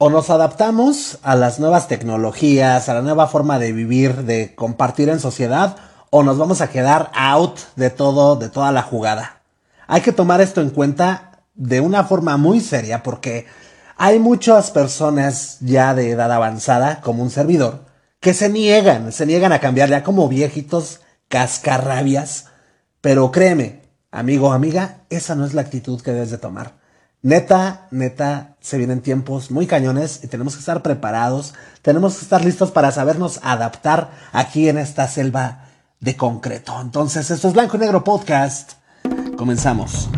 O nos adaptamos a las nuevas tecnologías, a la nueva forma de vivir, de compartir en sociedad, o nos vamos a quedar out de todo, de toda la jugada. Hay que tomar esto en cuenta de una forma muy seria porque hay muchas personas ya de edad avanzada, como un servidor, que se niegan, se niegan a cambiar ya como viejitos cascarrabias. Pero créeme, amigo o amiga, esa no es la actitud que debes de tomar. Neta, neta, se vienen tiempos muy cañones y tenemos que estar preparados, tenemos que estar listos para sabernos adaptar aquí en esta selva de concreto. Entonces, esto es Blanco y Negro Podcast. Comenzamos.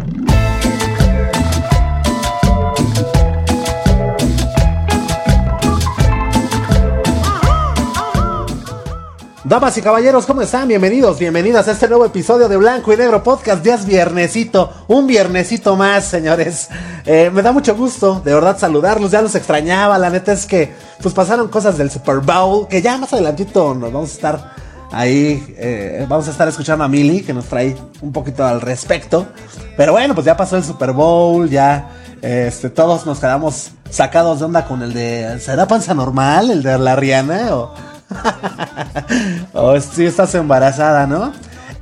Damas y caballeros, ¿cómo están? Bienvenidos, bienvenidas a este nuevo episodio de Blanco y Negro Podcast. Ya es viernesito, un viernesito más, señores. Eh, me da mucho gusto, de verdad, saludarlos. Ya los extrañaba. La neta es que, pues pasaron cosas del Super Bowl, que ya más adelantito nos vamos a estar ahí. Eh, vamos a estar escuchando a Milly, que nos trae un poquito al respecto. Pero bueno, pues ya pasó el Super Bowl, ya. Este, todos nos quedamos sacados de onda con el de. ¿Será panza normal? El de la Rihanna o oh, si estás embarazada, ¿no?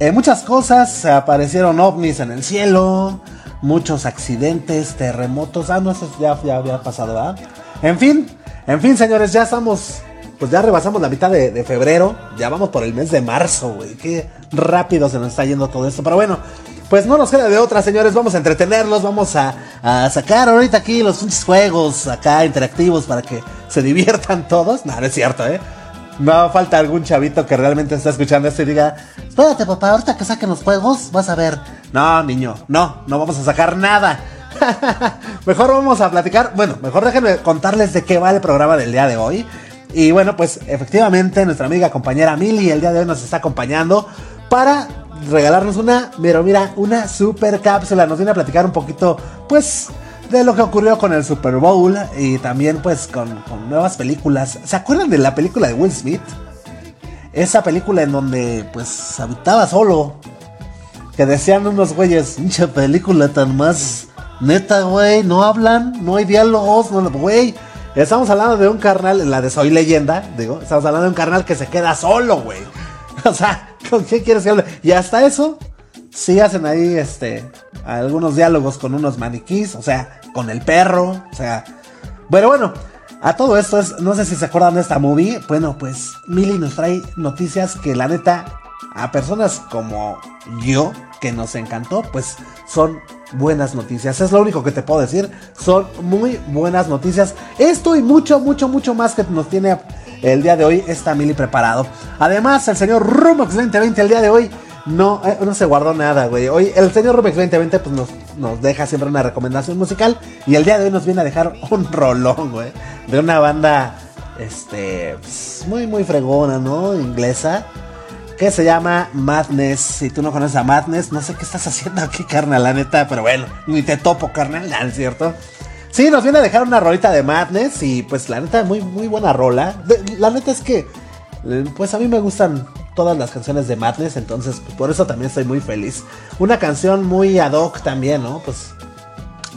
Eh, muchas cosas, aparecieron ovnis en el cielo, muchos accidentes, terremotos. Ah, no, eso ya, ya había pasado, ¿verdad? En fin, en fin, señores, ya estamos, pues ya rebasamos la mitad de, febrero, ya vamos por el mes de marzo, güey. Qué rápido se nos está yendo todo esto. Pero bueno, pues no nos queda de otra, señores. Vamos a entretenerlos, vamos a, a sacar ahorita aquí los juegos acá interactivos para que se diviertan todos. No, no es cierto, ¿eh? No falta algún chavito que realmente está escuchando esto y diga, espérate papá, ahorita que saquen los juegos vas a ver. No, niño, no, no vamos a sacar nada. mejor vamos a platicar, bueno, mejor déjenme contarles de qué va el programa del día de hoy. Y bueno, pues efectivamente nuestra amiga compañera Mili el día de hoy nos está acompañando para regalarnos una, pero mira, una super cápsula. Nos viene a platicar un poquito, pues de lo que ocurrió con el Super Bowl y también pues con, nuevas películas. ¿Se acuerdan de la película de Will Smith? Esa película en donde pues habitaba solo. Que decían unos güeyes, pinche película tan más neta, güey, no hablan, no hay diálogos, no, güey. Estamos hablando de un carnal, la de Soy Leyenda, digo, estamos hablando de un carnal que se queda solo, güey. O sea, ¿con qué quieres que hable? Y hasta eso, sí hacen ahí, este, algunos diálogos con unos maniquís, o sea, con el perro, o sea. Bueno, bueno, a todo esto es, no sé si se acuerdan de esta movie. Bueno, pues Milly nos trae noticias que la neta, a personas como yo, que nos encantó, pues son buenas noticias. Es lo único que te puedo decir. Son muy buenas noticias. Esto y mucho, mucho, mucho más que nos tiene el día de hoy esta Milly preparado. Además, el señor Rumox 2020 el día de hoy no, eh, no se guardó nada, güey. Hoy el señor Rubex 2020 pues nos, nos deja siempre una recomendación musical y el día de hoy nos viene a dejar un rolón, güey, de una banda este pues, muy muy fregona, ¿no? Inglesa que se llama Madness. Si tú no conoces a Madness, no sé qué estás haciendo aquí, carnal, la neta, pero bueno, ni te topo, carnal, ¿es cierto? Sí, nos viene a dejar una rolita de Madness y pues la neta muy muy buena rola. la neta es que eh, pues a mí me gustan todas las canciones de Madness, entonces pues, por eso también estoy muy feliz. Una canción muy ad hoc también, ¿no? Pues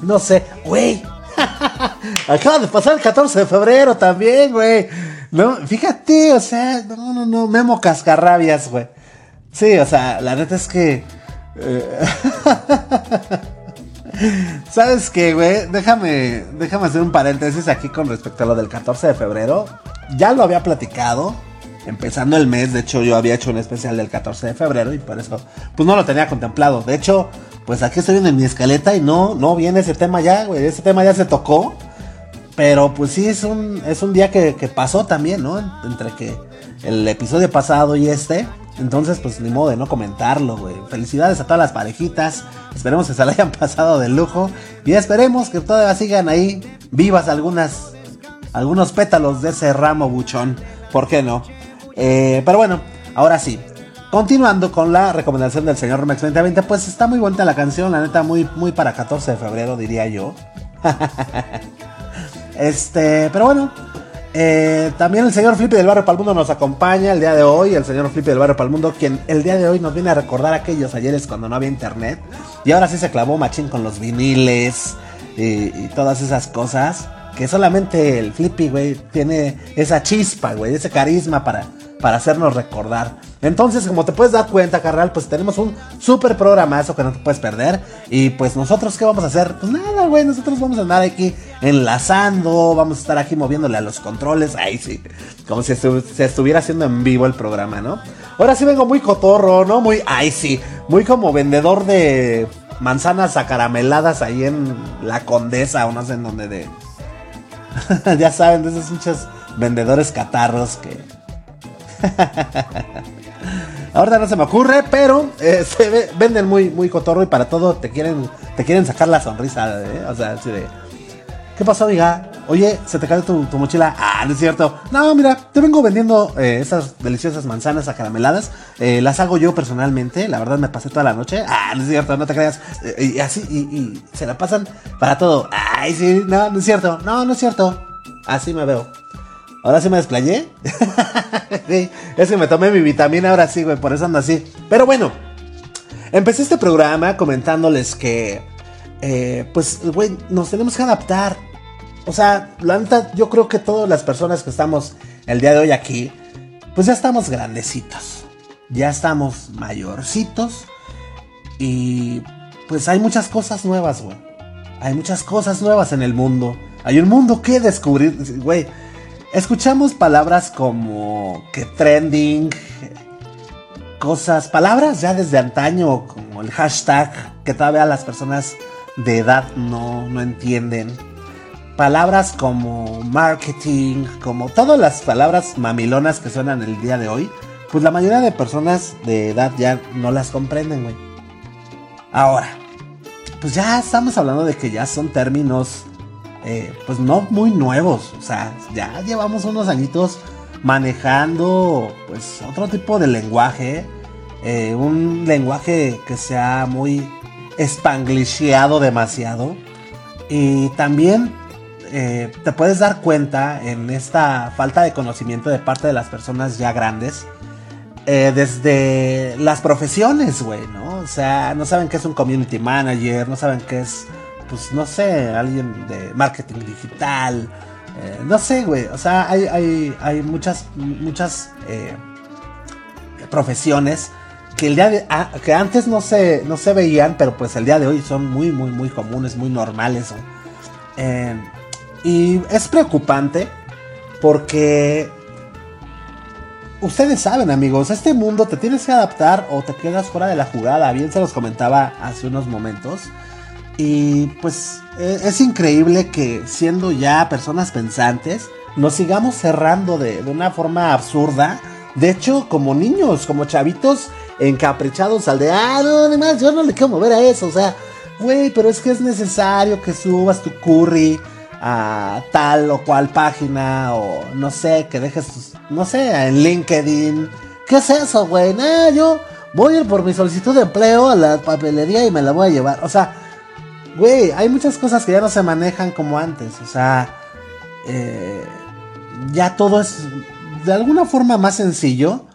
no sé, güey. Acaba de pasar el 14 de febrero también, güey. No, fíjate, o sea, no, no, no, Memo Cascarrabias, güey. Sí, o sea, la neta es que... Eh, ¿Sabes qué, güey? Déjame, déjame hacer un paréntesis aquí con respecto a lo del 14 de febrero. Ya lo había platicado empezando el mes. De hecho, yo había hecho un especial del 14 de febrero y por eso, pues no lo tenía contemplado. De hecho, pues aquí estoy viendo en mi escaleta y no, no viene ese tema ya, güey. Ese tema ya se tocó. Pero pues sí, es un, es un día que, pasó también, ¿no? Entre que el episodio pasado y este. Entonces, pues ni modo de no comentarlo, güey. Felicidades a todas las parejitas. Esperemos que se la hayan pasado de lujo. Y esperemos que todavía sigan ahí vivas algunas, algunos pétalos de ese ramo buchón. ¿Por qué no? Eh, pero bueno, ahora sí. Continuando con la recomendación del señor Romex 2020, pues está muy buena la canción, la neta, muy, muy para 14 de febrero, diría yo. este, pero bueno, eh, también el señor Flippy del Barrio Palmundo nos acompaña el día de hoy. El señor Flippy del Barrio Palmundo, quien el día de hoy nos viene a recordar aquellos ayeres cuando no había internet. Y ahora sí se clavó machín con los viniles y, y todas esas cosas. que solamente el Flippy, güey, tiene esa chispa, güey, ese carisma para, para hacernos recordar. Entonces, como te puedes dar cuenta, carnal, pues tenemos un súper programazo que no te puedes perder. Y pues nosotros, ¿qué vamos a hacer? Pues nada, güey, nosotros vamos a andar aquí enlazando, vamos a estar aquí moviéndole a los controles. Ahí sí, como si se estuviera haciendo en vivo el programa, ¿no? Ahora sí vengo muy cotorro, ¿no? Muy, ay sí, muy como vendedor de manzanas acarameladas ahí en la Condesa o no sé en dónde de... ya saben, de esos muchos vendedores catarros que... Ahorita no se me ocurre, pero eh, se venden muy, muy cotorro y para todo te quieren, te quieren sacar la sonrisa, ¿eh? O sea, así de. ¿Qué pasó, amiga? Oye, ¿se te cae tu, mochila? Ah, no es cierto. No, mira, te vengo vendiendo eh, esas deliciosas manzanas acarameladas. Eh, las hago yo personalmente. La verdad me pasé toda la noche. Ah, no es cierto, no te creas. y así, y, se la pasan para todo. Ay, sí, no, no es cierto. No, no es cierto. Así me veo. Ahora sí me desplayé. sí, es que me tomé mi vitamina, ahora sí, güey, por eso ando así. Pero bueno, empecé este programa comentándoles que, eh, pues, güey, nos tenemos que adaptar. O sea, la neta, yo creo que todas las personas que estamos el día de hoy aquí, pues ya estamos grandecitos. Ya estamos mayorcitos. Y pues hay muchas cosas nuevas, güey. Hay muchas cosas nuevas en el mundo. Hay un mundo que descubrir, güey. Escuchamos palabras como que trending, cosas, palabras ya desde antaño, como el hashtag, que todavía las personas de edad no, no entienden. Palabras como marketing, como todas las palabras mamilonas que suenan el día de hoy, pues la mayoría de personas de edad ya no las comprenden, güey. Ahora, pues ya estamos hablando de que ya son términos eh, pues no muy nuevos. O sea, ya llevamos unos añitos manejando pues otro tipo de lenguaje. Eh, un lenguaje que sea muy espanglisheado demasiado. Y también eh, te puedes dar cuenta en esta falta de conocimiento de parte de las personas ya grandes. desde las profesiones, güey, ¿no? O sea, no saben qué es un community manager, no saben qué es pues no sé, alguien de marketing digital, eh, no sé, güey, o sea, hay, hay, hay muchas, muchas eh, profesiones que el día de, ah, que antes no se, no se veían, pero pues el día de hoy son muy, muy, muy comunes, muy normales. Eh, y es preocupante porque ustedes saben, amigos, este mundo te tienes que adaptar o te quedas fuera de la jugada. Bien se los comentaba hace unos momentos. Y pues e, es increíble que siendo ya personas pensantes, nos sigamos cerrando de, una forma absurda. De hecho, como niños, como chavitos encaprichados al de, ah, no, además yo no le quiero mover a eso. O sea, güey, pero es que es necesario que subas tu curry a tal o cual página o no sé, que dejes, tus, no sé, en LinkedIn. ¿Qué es eso, güey? Nah, yo voy a ir por mi solicitud de empleo a la papelería y me la voy a llevar. O sea, güey, hay muchas cosas que ya no se manejan como antes. O sea, eh, ya todo es de alguna forma más sencillo.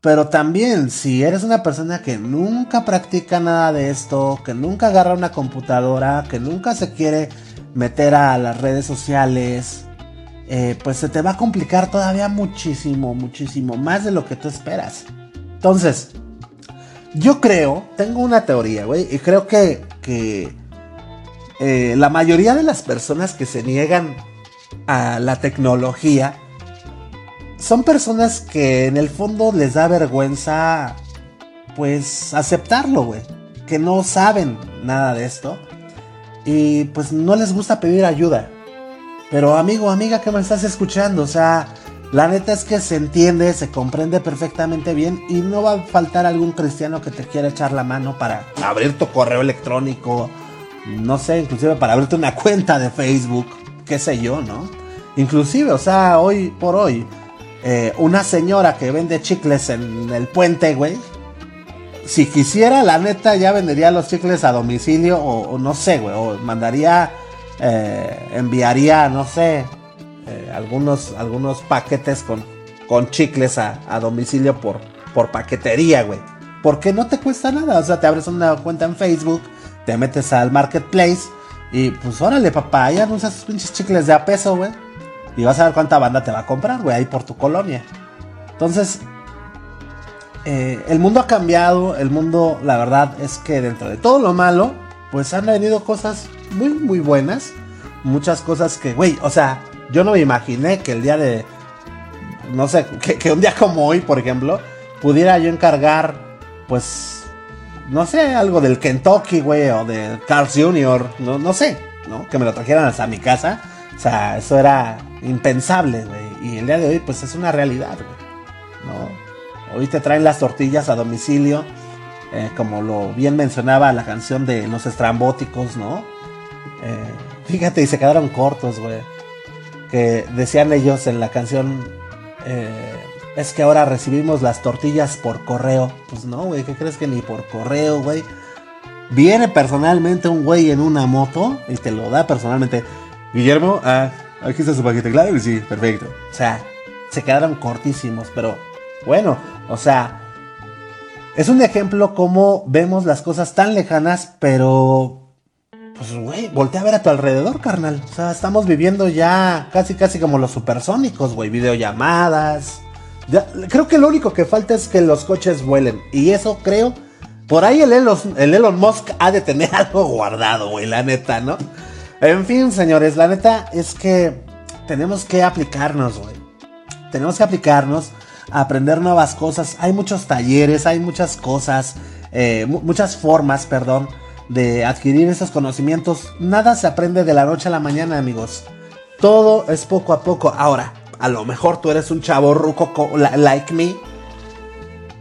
Pero también, si eres una persona que nunca practica nada de esto, que nunca agarra una computadora, que nunca se quiere meter a las redes sociales, eh, pues se te va a complicar todavía muchísimo, muchísimo más de lo que tú esperas. Entonces, yo creo, tengo una teoría, güey, y creo que, que eh, la mayoría de las personas que se niegan a la tecnología son personas que en el fondo les da vergüenza, pues, aceptarlo, güey. Que no saben nada de esto. Y pues no les gusta pedir ayuda. Pero amigo, amiga que me estás escuchando, o sea, la neta es que se entiende, se comprende perfectamente bien y no va a faltar algún cristiano que te quiera echar la mano para abrir tu correo electrónico no sé, inclusive para abrirte una cuenta de Facebook, qué sé yo, ¿no? Inclusive, o sea, hoy por hoy, eh, una señora que vende chicles en el puente, güey, si quisiera, la neta, ya vendería los chicles a domicilio o, no sé, güey, o mandaría, eh, enviaría, no sé, eh, algunos, algunos paquetes con, con chicles a, a domicilio por, por paquetería, güey. Porque no te cuesta nada, o sea, te abres una cuenta en Facebook te metes al marketplace, Y pues órale, papá, ahí anuncias sus pinches chicles de a peso, güey. Y vas a ver cuánta banda te va a comprar, güey, ahí por tu colonia. Entonces, eh, el mundo ha cambiado, el mundo, la verdad es que dentro de todo lo malo, pues han venido cosas muy, muy buenas. Muchas cosas que, güey, o sea, yo no me imaginé que el día de, no sé, que, un día como hoy, por ejemplo, pudiera yo encargar, pues, no sé, algo del Kentucky, güey, o de Carl's Jr., no, no sé, ¿no? Que me lo trajeran hasta mi casa. O sea, eso era impensable, güey. Y el día de hoy, pues es una realidad, güey. ¿No? Hoy te traen las tortillas a domicilio, eh, como lo bien mencionaba la canción de los estrambóticos, ¿no? Eh, fíjate, y se quedaron cortos, güey. Que decían ellos en la canción, eh, es que ahora recibimos las tortillas por correo. Pues no, güey, ¿qué crees que ni por correo, güey? Viene personalmente un güey en una moto y te lo da personalmente. Guillermo, ah, aquí está su paquete, claro, sí, perfecto. O sea, se quedaron cortísimos, pero bueno, o sea, es un ejemplo como vemos las cosas tan lejanas, pero pues güey, voltea a ver a tu alrededor, carnal. O sea, estamos viviendo ya casi casi como los supersónicos, güey, videollamadas. Creo que lo único que falta es que los coches vuelen y eso creo por ahí el Elon, el Elon Musk ha de tener algo guardado, güey, la neta, ¿no? En fin, señores, la neta es que tenemos que aplicarnos, güey. Tenemos que aplicarnos aprender nuevas cosas. Hay muchos talleres, hay muchas cosas, eh, muchas formas, perdón, de adquirir esos conocimientos. Nada se aprende de la noche a la mañana, amigos. Todo es poco a poco. Ahora, a lo mejor tú eres un chavo ruco like me,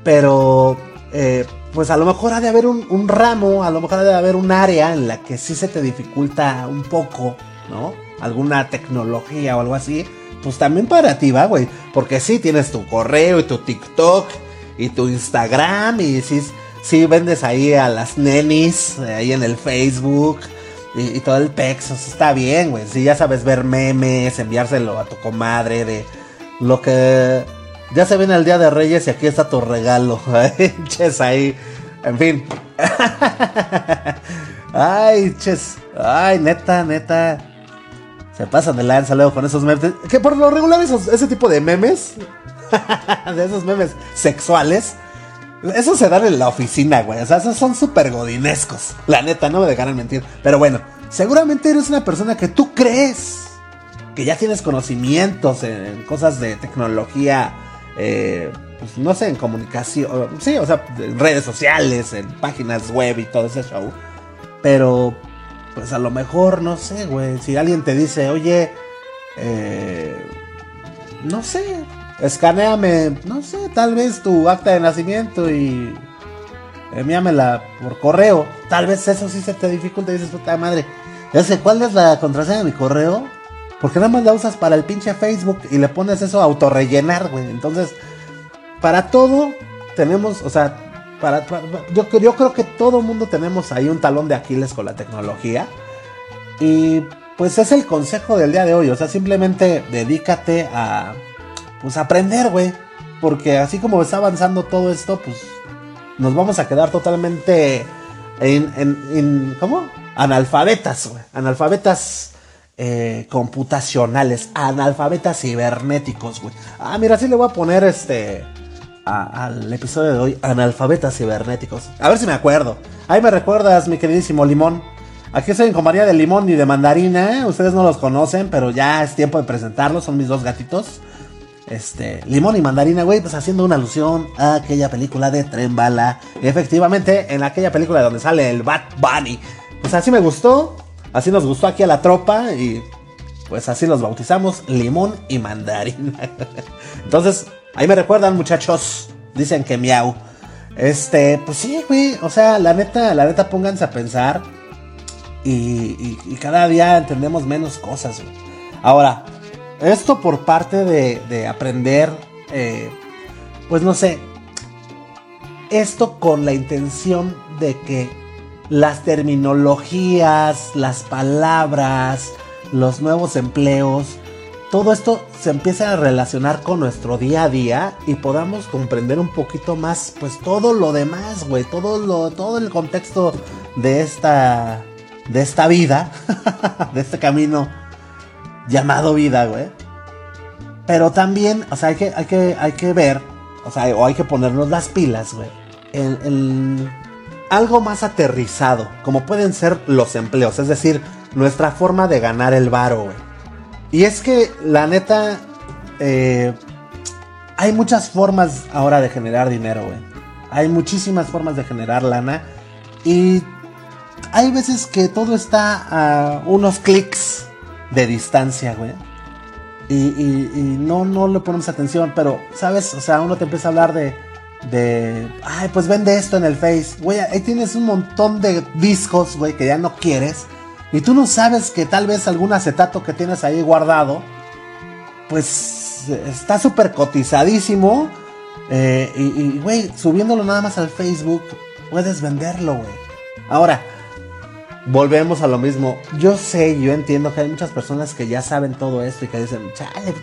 pero eh, pues a lo mejor ha de haber un, ramo, a lo mejor ha de haber un área en la que sí se te dificulta un poco, ¿no? Alguna tecnología o algo así pues también para ti va, güey. Porque sí tienes tu correo y tu TikTok y tu Instagram y sí, vendes ahí a las nenis, eh, ahí en el Facebook y, todo el pex. está bien, güey. Si ya sabes ver memes, enviárselo a tu comadre de lo que ya se viene el Día de Reyes y aquí está tu regalo. ches ahí. En fin. Ay, ches. Ay, neta, neta. Se pasan de lanza luego con esos memes. Que por lo regular esos, ese tipo de memes, de esos memes sexuales, esos se dan en la oficina, güey. O sea, esos son súper godinescos. La neta, no me dejarán mentir. Pero bueno, seguramente eres una persona que tú crees que ya tienes conocimientos en, cosas de tecnología. Eh, pues no sé, en comunicación. Sí, o sea, en redes sociales, en páginas web y todo ese show. Pero pues a lo mejor, no sé, güey, si alguien te dice, oye, eh, no sé, escaneame, no sé, tal vez tu acta de nacimiento y envíamela por correo. Tal vez eso sí se te dificulta y dices, puta madre, ya sé cuál es la contraseña de mi correo. Porque nada más la usas para el pinche Facebook y le pones eso a autorrellenar, güey. Entonces, para todo tenemos, o sea, yo, yo creo que todo mundo tenemos ahí un talón de Aquiles con la tecnología. Y pues es el consejo del día de hoy. O sea, simplemente dedícate a pues aprender, güey. Porque así como está avanzando todo esto, pues nos vamos a quedar totalmente en, en, ¿cómo? Analfabetas, güey. Analfabetas eh, computacionales, analfabetas cibernéticos, güey. Ah, mira, así le voy a poner este al episodio de hoy, analfabetas cibernéticos. A ver si me acuerdo. Ahí me recuerdas, mi queridísimo Limón. Aquí estoy en compañía de Limón y de Mandarina. ¿eh? Ustedes no los conocen, pero ya es tiempo de presentarlos. Son mis dos gatitos. Este, Limón y Mandarina, güey, pues haciendo una alusión a aquella película de Tren Bala. Efectivamente, en aquella película donde sale el Bat Bunny. Pues así me gustó. Así nos gustó aquí a la tropa. Y pues así los bautizamos, Limón y Mandarina. Entonces, Ahí me recuerdan, muchachos. Dicen que miau. Este, pues sí, güey. O sea, la neta, la neta, pónganse a pensar. Y, cada día entendemos menos cosas, güey. Ahora, esto por parte de, aprender, eh, pues no sé. Esto con la intención de que las terminologías, las palabras, los nuevos empleos, todo esto se empieza a relacionar con nuestro día a día y podamos comprender un poquito más, pues todo lo demás, güey, todo lo, todo el contexto de esta, de esta vida, de este camino llamado vida, güey. Pero también, o sea, hay que, hay que, hay que ver, o sea, o hay que ponernos las pilas, güey. En, algo más aterrizado, como pueden ser los empleos, es decir, nuestra forma de ganar el varo, güey. Y es que, la neta, eh, hay muchas formas ahora de generar dinero, güey. Hay muchísimas formas de generar lana. Y hay veces que todo está a unos clics de distancia, güey. Y, no, no le ponemos atención, pero, ¿sabes? O sea, uno te empieza a hablar de, de, ay, pues vende esto en el Face. Güey, ahí tienes un montón de discos, güey, que ya no quieres. Y tú no sabes que tal vez algún acetato que tienes ahí guardado, pues está súper cotizadísimo. Eh, y, güey, subiéndolo nada más al Facebook, puedes venderlo, güey. Ahora, volvemos a lo mismo. Yo sé, yo entiendo que hay muchas personas que ya saben todo esto y que dicen, chale,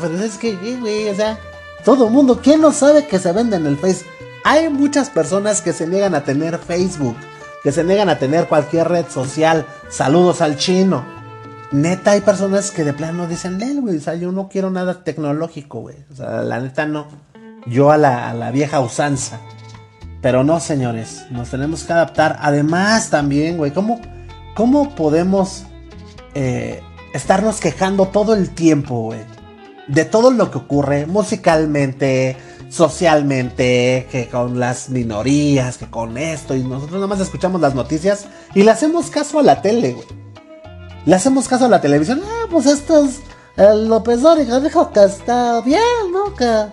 pero es que, güey, o sea, todo el mundo, ¿quién no sabe que se vende en el Face? Hay muchas personas que se niegan a tener Facebook, que se niegan a tener cualquier red social. Saludos al chino. Neta, hay personas que de plano dicen, Lel, güey, o sea, yo no quiero nada tecnológico, güey. O sea, la neta no. Yo a la, a la vieja usanza. Pero no, señores, nos tenemos que adaptar. Además, también, güey, ¿cómo, cómo podemos eh, estarnos quejando todo el tiempo, güey? De todo lo que ocurre musicalmente, socialmente, que con las minorías, que con esto, y nosotros nada más escuchamos las noticias y le hacemos caso a la tele, güey. Le hacemos caso a la televisión. Ah, pues esto es. El López Dóriga dijo que está bien, ¿no? Que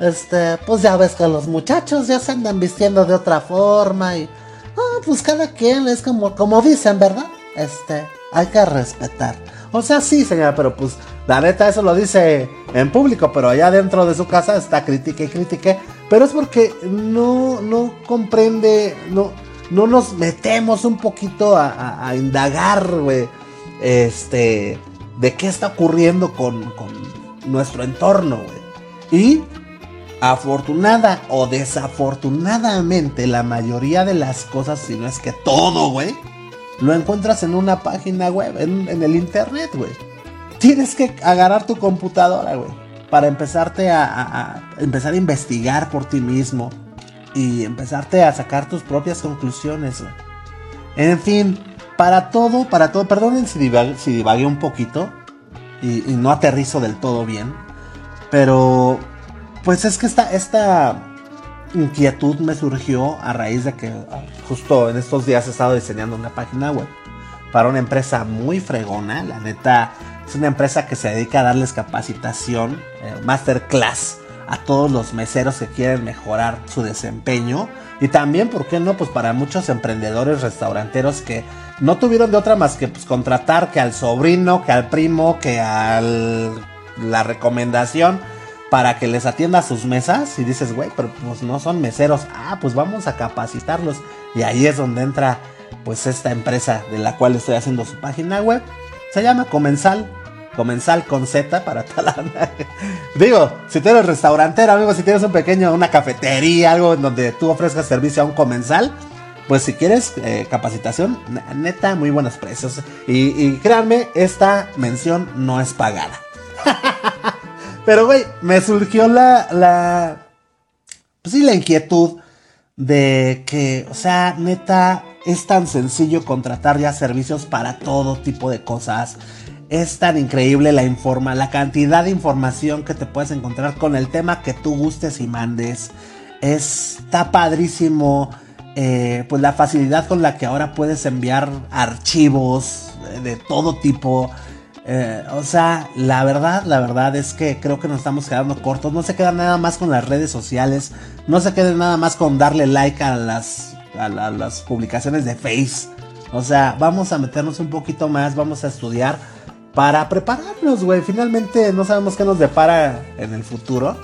este, pues ya ves que los muchachos ya se andan vistiendo de otra forma y, ah, pues cada quien es como, como dicen, ¿verdad? Este, hay que respetar. O sea, sí, señora, pero pues la neta eso lo dice en público, pero allá dentro de su casa está crítica y critique. Pero es porque no, no comprende, no, no nos metemos un poquito a, a, indagar, güey, este, de qué está ocurriendo con, con nuestro entorno, güey. Y afortunada o desafortunadamente la mayoría de las cosas, si no es que todo, güey, lo encuentras en una página web, en, el internet, güey. Tienes que agarrar tu computadora, güey, para empezarte a, empezar a investigar por ti mismo y empezarte a sacar tus propias conclusiones, güey. En fin, para todo, para todo, perdonen si divagué, un poquito y no aterrizo del todo bien, pero pues es que esta, esta inquietud me surgió a raíz de que ah, justo en estos días he estado diseñando una página web para una empresa muy fregona. La neta, es una empresa que se dedica a darles capacitación, eh, masterclass a todos los meseros que quieren mejorar su desempeño. Y también, ¿por qué no? Pues para muchos emprendedores restauranteros que no tuvieron de otra más que pues, contratar que al sobrino, que al primo, que a la recomendación para que les atienda sus mesas y dices, güey, pero pues no son meseros. Ah, pues vamos a capacitarlos. Y ahí es donde entra pues esta empresa de la cual estoy haciendo su página web. Se llama Comensal. Comensal con Z para talar. Digo, si tú eres amigo, si tienes un pequeño, una cafetería, algo en donde tú ofrezcas servicio a un comensal, pues si quieres eh, capacitación, neta, muy buenos precios. Y, y créanme, esta mención no es pagada. Pero, güey, me surgió la, la, pues sí, la inquietud de que, o sea, neta, es tan sencillo contratar ya servicios para todo tipo de cosas. Es tan increíble la informa, la cantidad de información que te puedes encontrar con el tema que tú gustes y mandes. Está padrísimo. Eh, pues la facilidad con la que ahora puedes enviar archivos de todo tipo. Eh, o sea, la verdad, la verdad es que creo que nos estamos quedando cortos. No se queda nada más con las redes sociales. No se queda nada más con darle like a las, a, las publicaciones de Face. O sea, vamos a meternos un poquito más, vamos a estudiar para prepararnos, güey. Finalmente no sabemos qué nos depara en el futuro.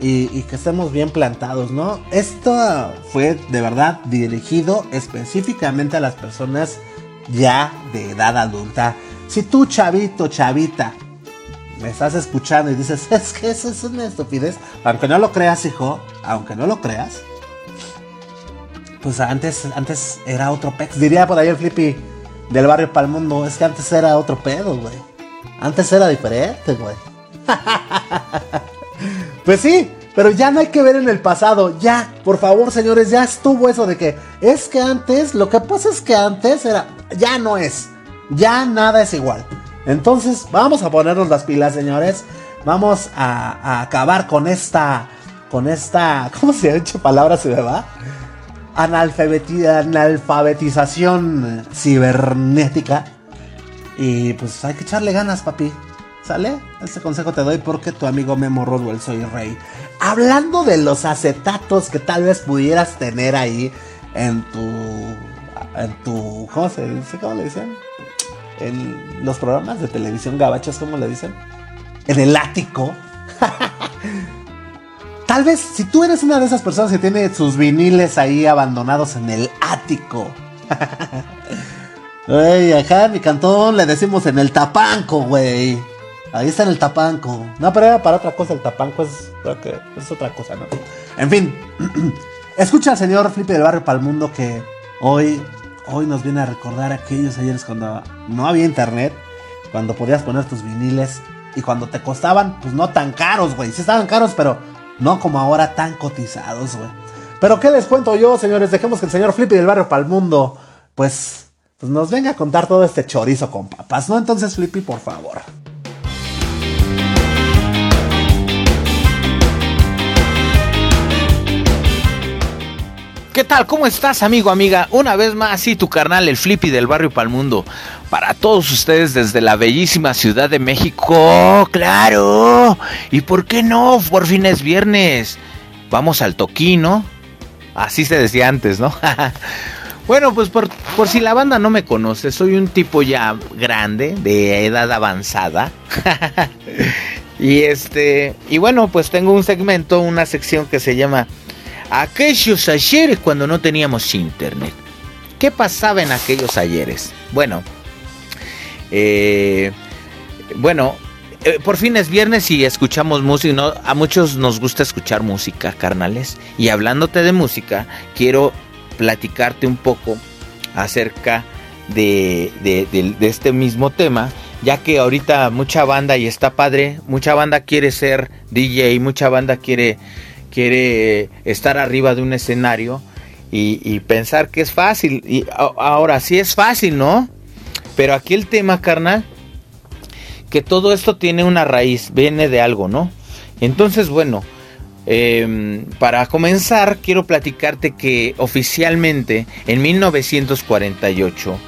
Y, y, que estemos bien plantados, ¿no? Esto fue de verdad dirigido específicamente a las personas ya de edad adulta. Si tú, chavito, chavita, me estás escuchando y dices, es que eso es una estupidez, aunque no lo creas, hijo, aunque no lo creas, pues antes, antes era otro pex. Diría por ahí el Flippy, del barrio Palmundo, es que antes era otro pedo, güey. Antes era diferente, güey. pues sí, pero ya no hay que ver en el pasado. Ya, por favor, señores, ya estuvo eso de que es que antes, lo que pasa es que antes era, ya no es. Ya nada es igual. Entonces, vamos a ponernos las pilas, señores. Vamos a, acabar con esta, con esta, ¿cómo se ha dicho palabra se me va? analfabetización cibernética. Y pues hay que echarle ganas, papi. ¿Sale? Este consejo te doy porque tu amigo Memo Rodwell soy rey. Hablando de los acetatos que tal vez pudieras tener ahí en tu. En tu. ¿Cómo se dice? ¿Cómo le dicen? En los programas de televisión gabachas, ¿cómo le dicen? En el ático. tal vez si tú eres una de esas personas que tiene sus viniles ahí abandonados en el ático. Güey, acá en mi cantón le decimos en el tapanco, güey. Ahí está en el tapanco. No, pero era para otra cosa. El tapanco es, es otra cosa, ¿no? En fin. Escucha al señor Felipe del Barrio Palmundo que hoy, hoy nos viene a recordar aquellos ayeres cuando no había internet. Cuando podías poner tus viniles. Y cuando te costaban, pues no tan caros, güey. Sí estaban caros, pero no como ahora tan cotizados, güey. Pero ¿qué les cuento yo, señores? Dejemos que el señor Flippy del Barrio Palmundo, pues, pues nos venga a contar todo este chorizo con papas, ¿no? Entonces, Flippy, por favor. ¿Qué tal? ¿Cómo estás, amigo, amiga? Una vez más, sí, tu carnal, el Flippy del barrio Palmundo. Para todos ustedes desde la bellísima Ciudad de México, claro. ¿Y por qué no? Por fin es viernes. Vamos al toquino. Así se decía antes, ¿no? bueno, pues por, por si la banda no me conoce, soy un tipo ya grande, de edad avanzada. y este, y bueno, pues tengo un segmento, una sección que se llama aquellos ayeres cuando no teníamos internet. ¿Qué pasaba en aquellos ayeres? Bueno, eh, bueno, eh, por fin es viernes y escuchamos música. A muchos nos gusta escuchar música, carnales. Y hablándote de música, quiero platicarte un poco acerca de, de, este mismo tema. Ya que ahorita mucha banda, y está padre, mucha banda quiere ser DJ, mucha banda quiere quiere estar arriba de un escenario y, pensar que es fácil. Y ahora sí es fácil, ¿no? Pero aquí el tema, carnal, que todo esto tiene una raíz, viene de algo, ¿no? Entonces, bueno, em, para comenzar, quiero platicarte que oficialmente en 1948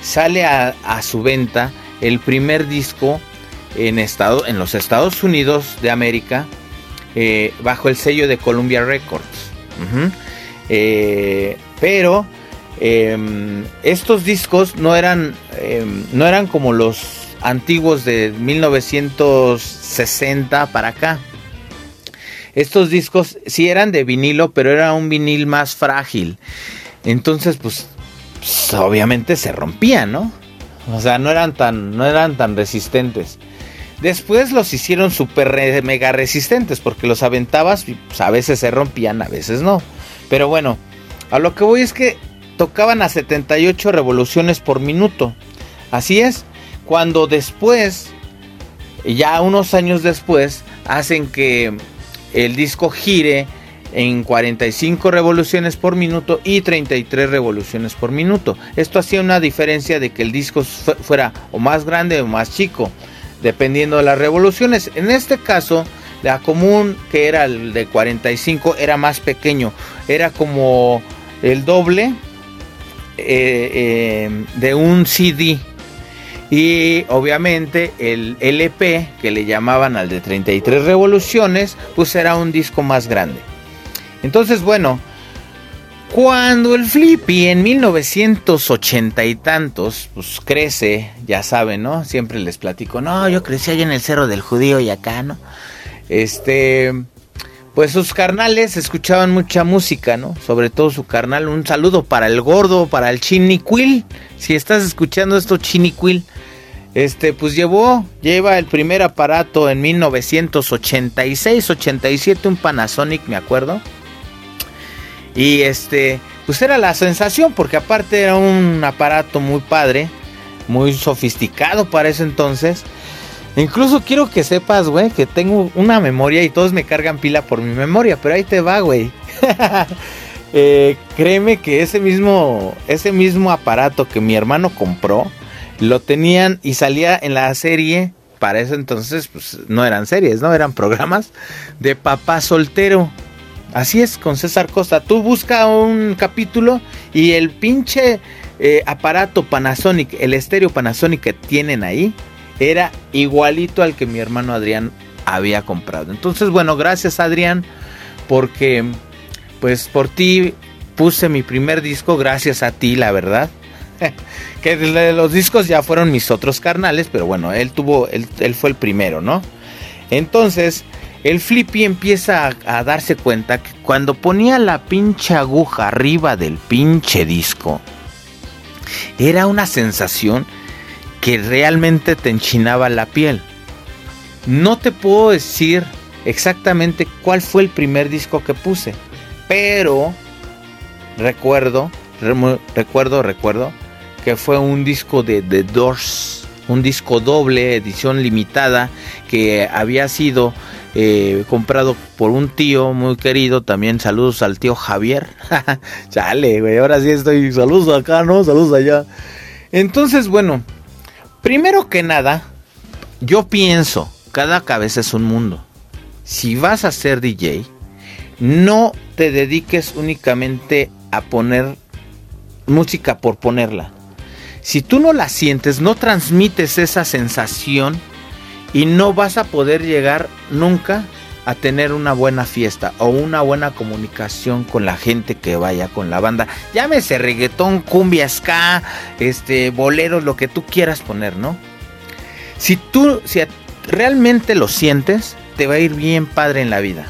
sale a, a su venta el primer disco en, estado, en los Estados Unidos de América eh, bajo el sello de Columbia Records. Eh, pero em, estos discos no eran, em, no eran como los antiguos de 1960 para acá. Estos discos sí eran de vinilo, pero era un vinil más frágil. Entonces, pues, pues obviamente se rompían, ¿no? O sea, no eran tan, no eran tan resistentes. Después los hicieron súper mega resistentes porque los aventabas y pues, a veces se rompían, a veces no. Pero bueno, a lo que voy es que tocaban a 78 revoluciones por minuto. Así es, cuando después, ya unos años después, hacen que el disco gire en 45 revoluciones por minuto y 33 revoluciones por minuto. Esto hacía una diferencia de que el disco fuera o más grande o más chico dependiendo de las revoluciones. En este caso, la común, que era el de 45, era más pequeño, era como el doble eh, eh, de un CD. Y obviamente el LP, que le llamaban al de 33 revoluciones, pues era un disco más grande. Entonces, bueno, cuando el Flippy en 1980 y tantos, pues crece, ya saben, ¿no? Siempre les platico, no, yo crecí allá en el Cerro del Judío y acá, ¿no? Este, pues sus carnales escuchaban mucha música, ¿no? Sobre todo su carnal. Un saludo para el gordo, para el Chiniquil. Si estás escuchando esto, Chiniquil. Este, pues llevó, lleva el primer aparato en 1986, 87, un Panasonic, me acuerdo y este, pues era la sensación, porque aparte era un aparato muy padre, muy sofisticado para ese entonces. Incluso quiero que sepas, güey, que tengo una memoria y todos me cargan pila por mi memoria, pero ahí te va, güey. Eh, créeme que ese mismo, ese mismo aparato que mi hermano compró, lo tenían y salía en la serie, para eso entonces, pues no eran series, no eran programas, de papá soltero. Así es, con César Costa. Tú busca un capítulo y el pinche eh, aparato Panasonic, el estéreo Panasonic que tienen ahí, era igualito al que mi hermano Adrián había comprado. Entonces, bueno, gracias Adrián, porque pues por ti puse mi primer disco, gracias a ti, la verdad. que los discos ya fueron mis otros carnales, pero bueno, él tuvo, él, fue el primero, ¿no? Entonces, el Flippy empieza a, darse cuenta que cuando ponía la pinche aguja arriba del pinche disco, era una sensación que realmente te enchinaba la piel. No te puedo decir exactamente cuál fue el primer disco que puse, pero recuerdo, recuerdo, recuerdo que fue un disco de The Doors, un disco doble, edición limitada, que había sido eh, comprado por un tío muy querido. También saludos al tío Javier. Chale, güey, ahora sí estoy. Saludos acá, ¿no? Saludos allá. Entonces, bueno, primero que nada, yo pienso, cada cabeza es un mundo. Si vas a ser DJ, no te dediques únicamente a poner música por ponerla. Si tú no la sientes, no transmites esa sensación y no vas a poder llegar nunca a tener una buena fiesta o una buena comunicación con la gente que vaya con la banda. Llámese reggaetón, cumbia, ska, este, boleros, lo que tú quieras poner, ¿no? Si tú si realmente lo sientes, te va a ir bien padre en la vida.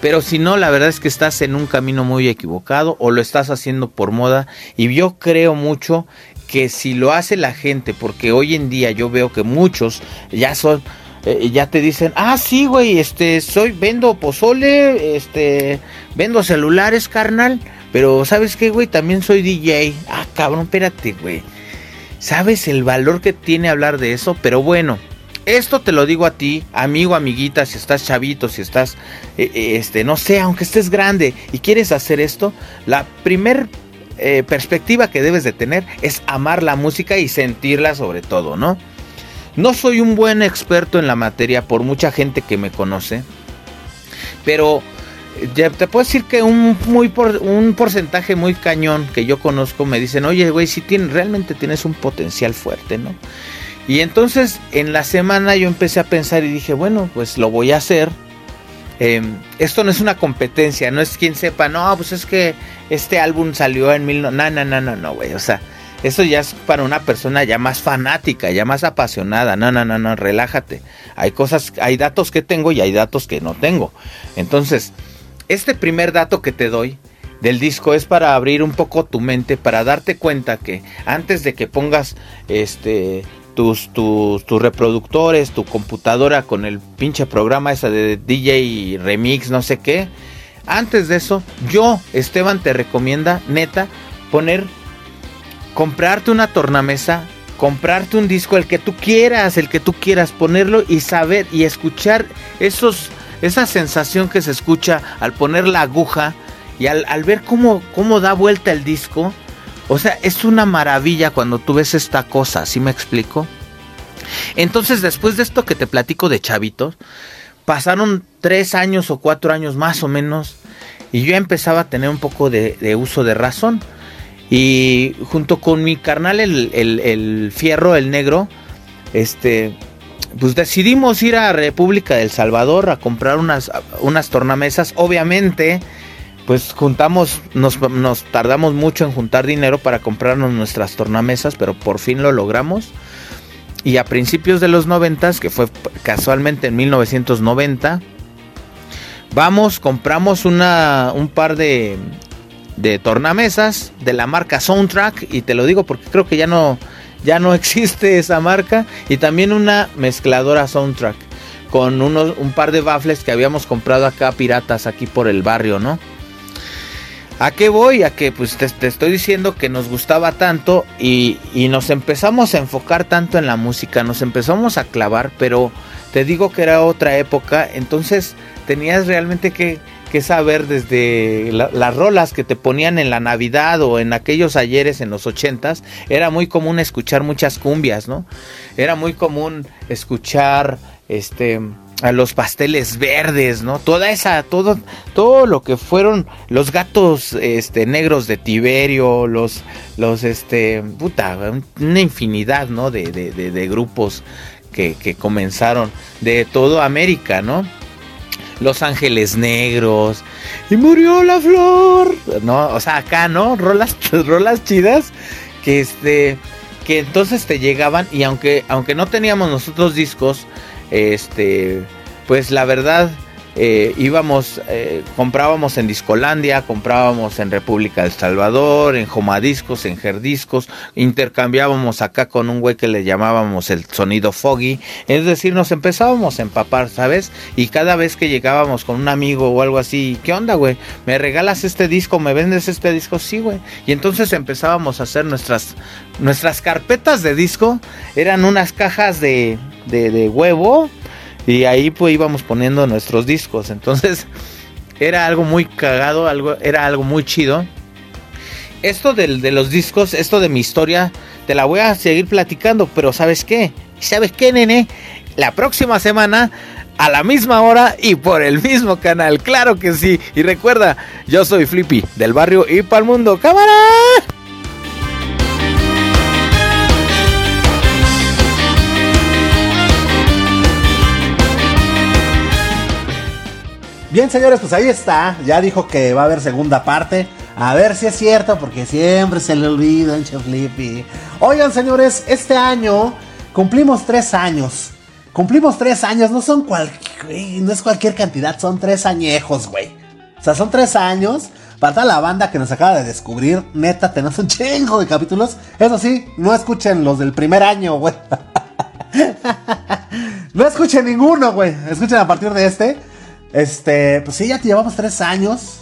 Pero si no, la verdad es que estás en un camino muy equivocado o lo estás haciendo por moda. Y yo creo mucho que si lo hace la gente, porque hoy en día yo veo que muchos ya son, eh, ya te dicen, ah, sí, güey, este, soy, vendo pozole, este, vendo celulares, carnal, pero ¿sabes qué, güey? También soy DJ. Ah, cabrón, espérate, güey. ¿Sabes el valor que tiene hablar de eso? Pero bueno, esto te lo digo a ti, amigo, amiguita, si estás chavito, si estás, eh, eh, este, no sé, aunque estés grande y quieres hacer esto, la primer eh, perspectiva que debes de tener es amar la música y sentirla sobre todo, ¿no? No soy un buen experto en la materia por mucha gente que me conoce, pero ya te puedo decir que un, muy por, un porcentaje muy cañón que yo conozco me dicen, oye, güey, si tienes, realmente tienes un potencial fuerte, ¿no? Y entonces en la semana yo empecé a pensar y dije, bueno, pues lo voy a hacer Em, esto no es una competencia, no es quien sepa, no, pues es que este álbum salió en mil... No, no, no, no, no, güey, o sea, eso ya es para una persona ya más fanática, ya más apasionada, no, no, no, no, relájate. Hay cosas, hay datos que tengo y hay datos que no tengo. Entonces, este primer dato que te doy del disco es para abrir un poco tu mente, para darte cuenta que antes de que pongas este tus, tus, reproductores, tu computadora con el pinche programa esa de DJ Remix, no sé qué. Antes de eso, yo, Esteban, te recomienda, neta, poner, comprarte una tornamesa, comprarte un disco, el que tú quieras, el que tú quieras, ponerlo y saber y escuchar esos, esa sensación que se escucha al poner la aguja y al, al ver cómo, cómo da vuelta el disco o sea, es una maravilla cuando tú ves esta cosa, ¿sí me explico? Entonces, después de esto que te platico de chavitos, pasaron tres años o cuatro años más o menos, y yo empezaba a tener un poco de, uso de razón. Y junto con mi carnal, el, el, fierro, el negro, este, pues decidimos ir a República del Salvador a comprar unas, unas tornamesas. Obviamente, pues juntamos, nos, tardamos mucho en juntar dinero para comprarnos nuestras tornamesas, pero por fin lo logramos. Y a principios de los 90, que fue casualmente en 1990, vamos, compramos una, un par de, de tornamesas de la marca Soundtrack. Y te lo digo porque creo que ya no, ya no existe esa marca. Y también una mezcladora Soundtrack con unos, un par de baffles que habíamos comprado acá piratas aquí por el barrio, ¿no? ¿A qué voy? A que pues te, estoy diciendo que nos gustaba tanto y, y, nos empezamos a enfocar tanto en la música, nos empezamos a clavar, pero te digo que era otra época, entonces tenías realmente que, que saber desde las rolas que te ponían en la Navidad o en aquellos ayeres en los ochentas, era muy común escuchar muchas cumbias, ¿no? Era muy común escuchar este a los pasteles verdes, ¿no? Toda esa, todo, todo lo que fueron los gatos, este, negros de Tiberio, los, los, este, puta, una infinidad, ¿no? De, de, de, grupos que, comenzaron de toda América, ¿no? Los Ángeles Negros y murió la flor, ¿no? O sea, acá, ¿no? Rolas, rolas chidas que este, que entonces te llegaban y aunque, aunque no teníamos nosotros discos, este, pues la verdad, eh, íbamos, eh, comprábamos en Discolandia, comprábamos en República del Salvador, en Jomadiscos, en Gerdiscos, intercambiábamos acá con un güey que le llamábamos el sonido foggy, es decir, nos empezábamos a empapar, ¿sabes? Y cada vez que llegábamos con un amigo o algo así, ¿qué onda, güey? ¿Me regalas este disco? ¿Me vendes este disco? Sí, güey. Y entonces empezábamos a hacer nuestras, nuestras carpetas de disco, eran unas cajas de, de huevo, y ahí pues íbamos poniendo nuestros discos. Entonces era algo muy cagado, algo, era algo muy chido. Esto de, de los discos, esto de mi historia, te la voy a seguir platicando, pero ¿sabes qué? ¿Sabes qué, nene? La próxima semana a la misma hora y por el mismo canal. Claro que sí. Y recuerda, yo soy Flippy del barrio y para el mundo. ¡Cámara! Bien, señores, pues ahí está. Ya dijo que va a haber segunda parte. A ver si es cierto, porque siempre se le olvida, en Flippy. Oigan, señores, este año cumplimos tres años. Cumplimos tres años, no son cualquier. No es cualquier cantidad, son tres añejos, güey. O sea, son tres años. Para toda la banda que nos acaba de descubrir, neta, tenemos un chingo de capítulos. Eso sí, no escuchen los del primer año, güey. no escuchen ninguno, güey. Escuchen a partir de este. Este, pues sí, ya llevamos tres años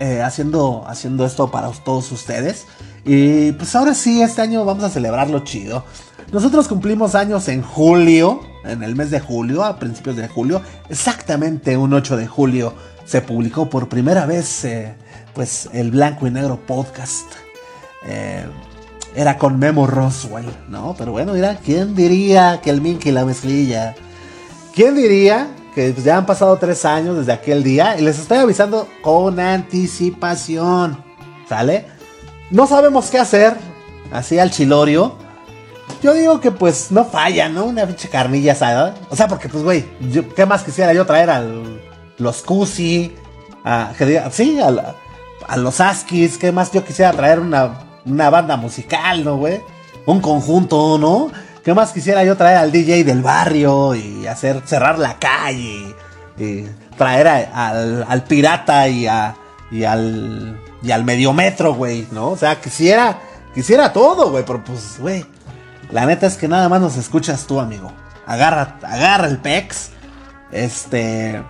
eh, haciendo, haciendo esto para todos ustedes. Y pues ahora sí, este año vamos a celebrarlo chido. Nosotros cumplimos años en julio, en el mes de julio, a principios de julio, exactamente un 8 de julio se publicó por primera vez eh, pues el blanco y negro podcast. Eh, era con Memo Roswell, ¿no? Pero bueno, mira, ¿quién diría que el Mink y la mezclilla? ¿Quién diría que pues, ya han pasado tres años desde aquel día y les estoy avisando con anticipación, ¿sale? No sabemos qué hacer, así al chilorio. Yo digo que pues no falla, ¿no? Una pinche carnilla ¿sabes? O sea, porque pues, güey, ¿qué más quisiera yo traer a los Cusi? Sí, a, a, los Askis, ¿qué más yo quisiera traer una, una banda musical, ¿no, güey? Un conjunto, ¿no? ¿Qué más quisiera yo traer al DJ del barrio y hacer cerrar la calle? Y, traer al, pirata y, a, y al y al mediometro, güey, ¿no? O sea, quisiera quisiera todo, güey, pero pues, güey, la neta es que nada más nos escuchas tú, amigo. Agarra agarra el pex. Este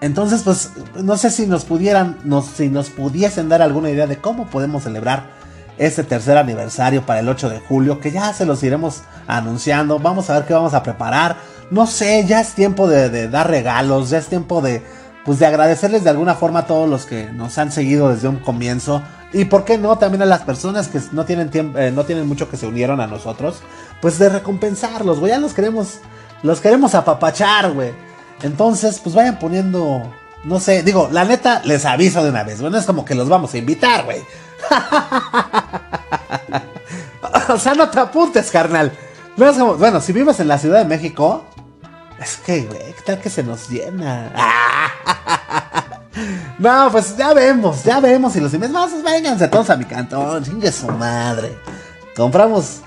entonces, pues no sé si nos pudieran si nos pudiesen dar alguna idea de cómo podemos celebrar este tercer aniversario para el 8 de julio, que ya se los iremos anunciando. Vamos a ver qué vamos a preparar. No sé, ya es tiempo de, dar regalos, ya es tiempo de, pues de agradecerles de alguna forma a todos los que nos han seguido desde un comienzo. Y por qué no, también a las personas que no tienen, tiempo, eh, no tienen mucho que se unieron a nosotros, pues de recompensarlos, güey. Ya los queremos, los queremos apapachar, güey. Entonces, pues vayan poniendo, no sé, digo, la neta, les aviso de una vez, bueno, es como que los vamos a invitar, güey. o sea, no te apuntes, carnal. bueno, si vives en la Ciudad de México, es que, güey, ¿qué tal que se nos llena? no, pues ya vemos, ya vemos. Y los más, pues vénganse todos a mi cantón, chingue su madre. Compramos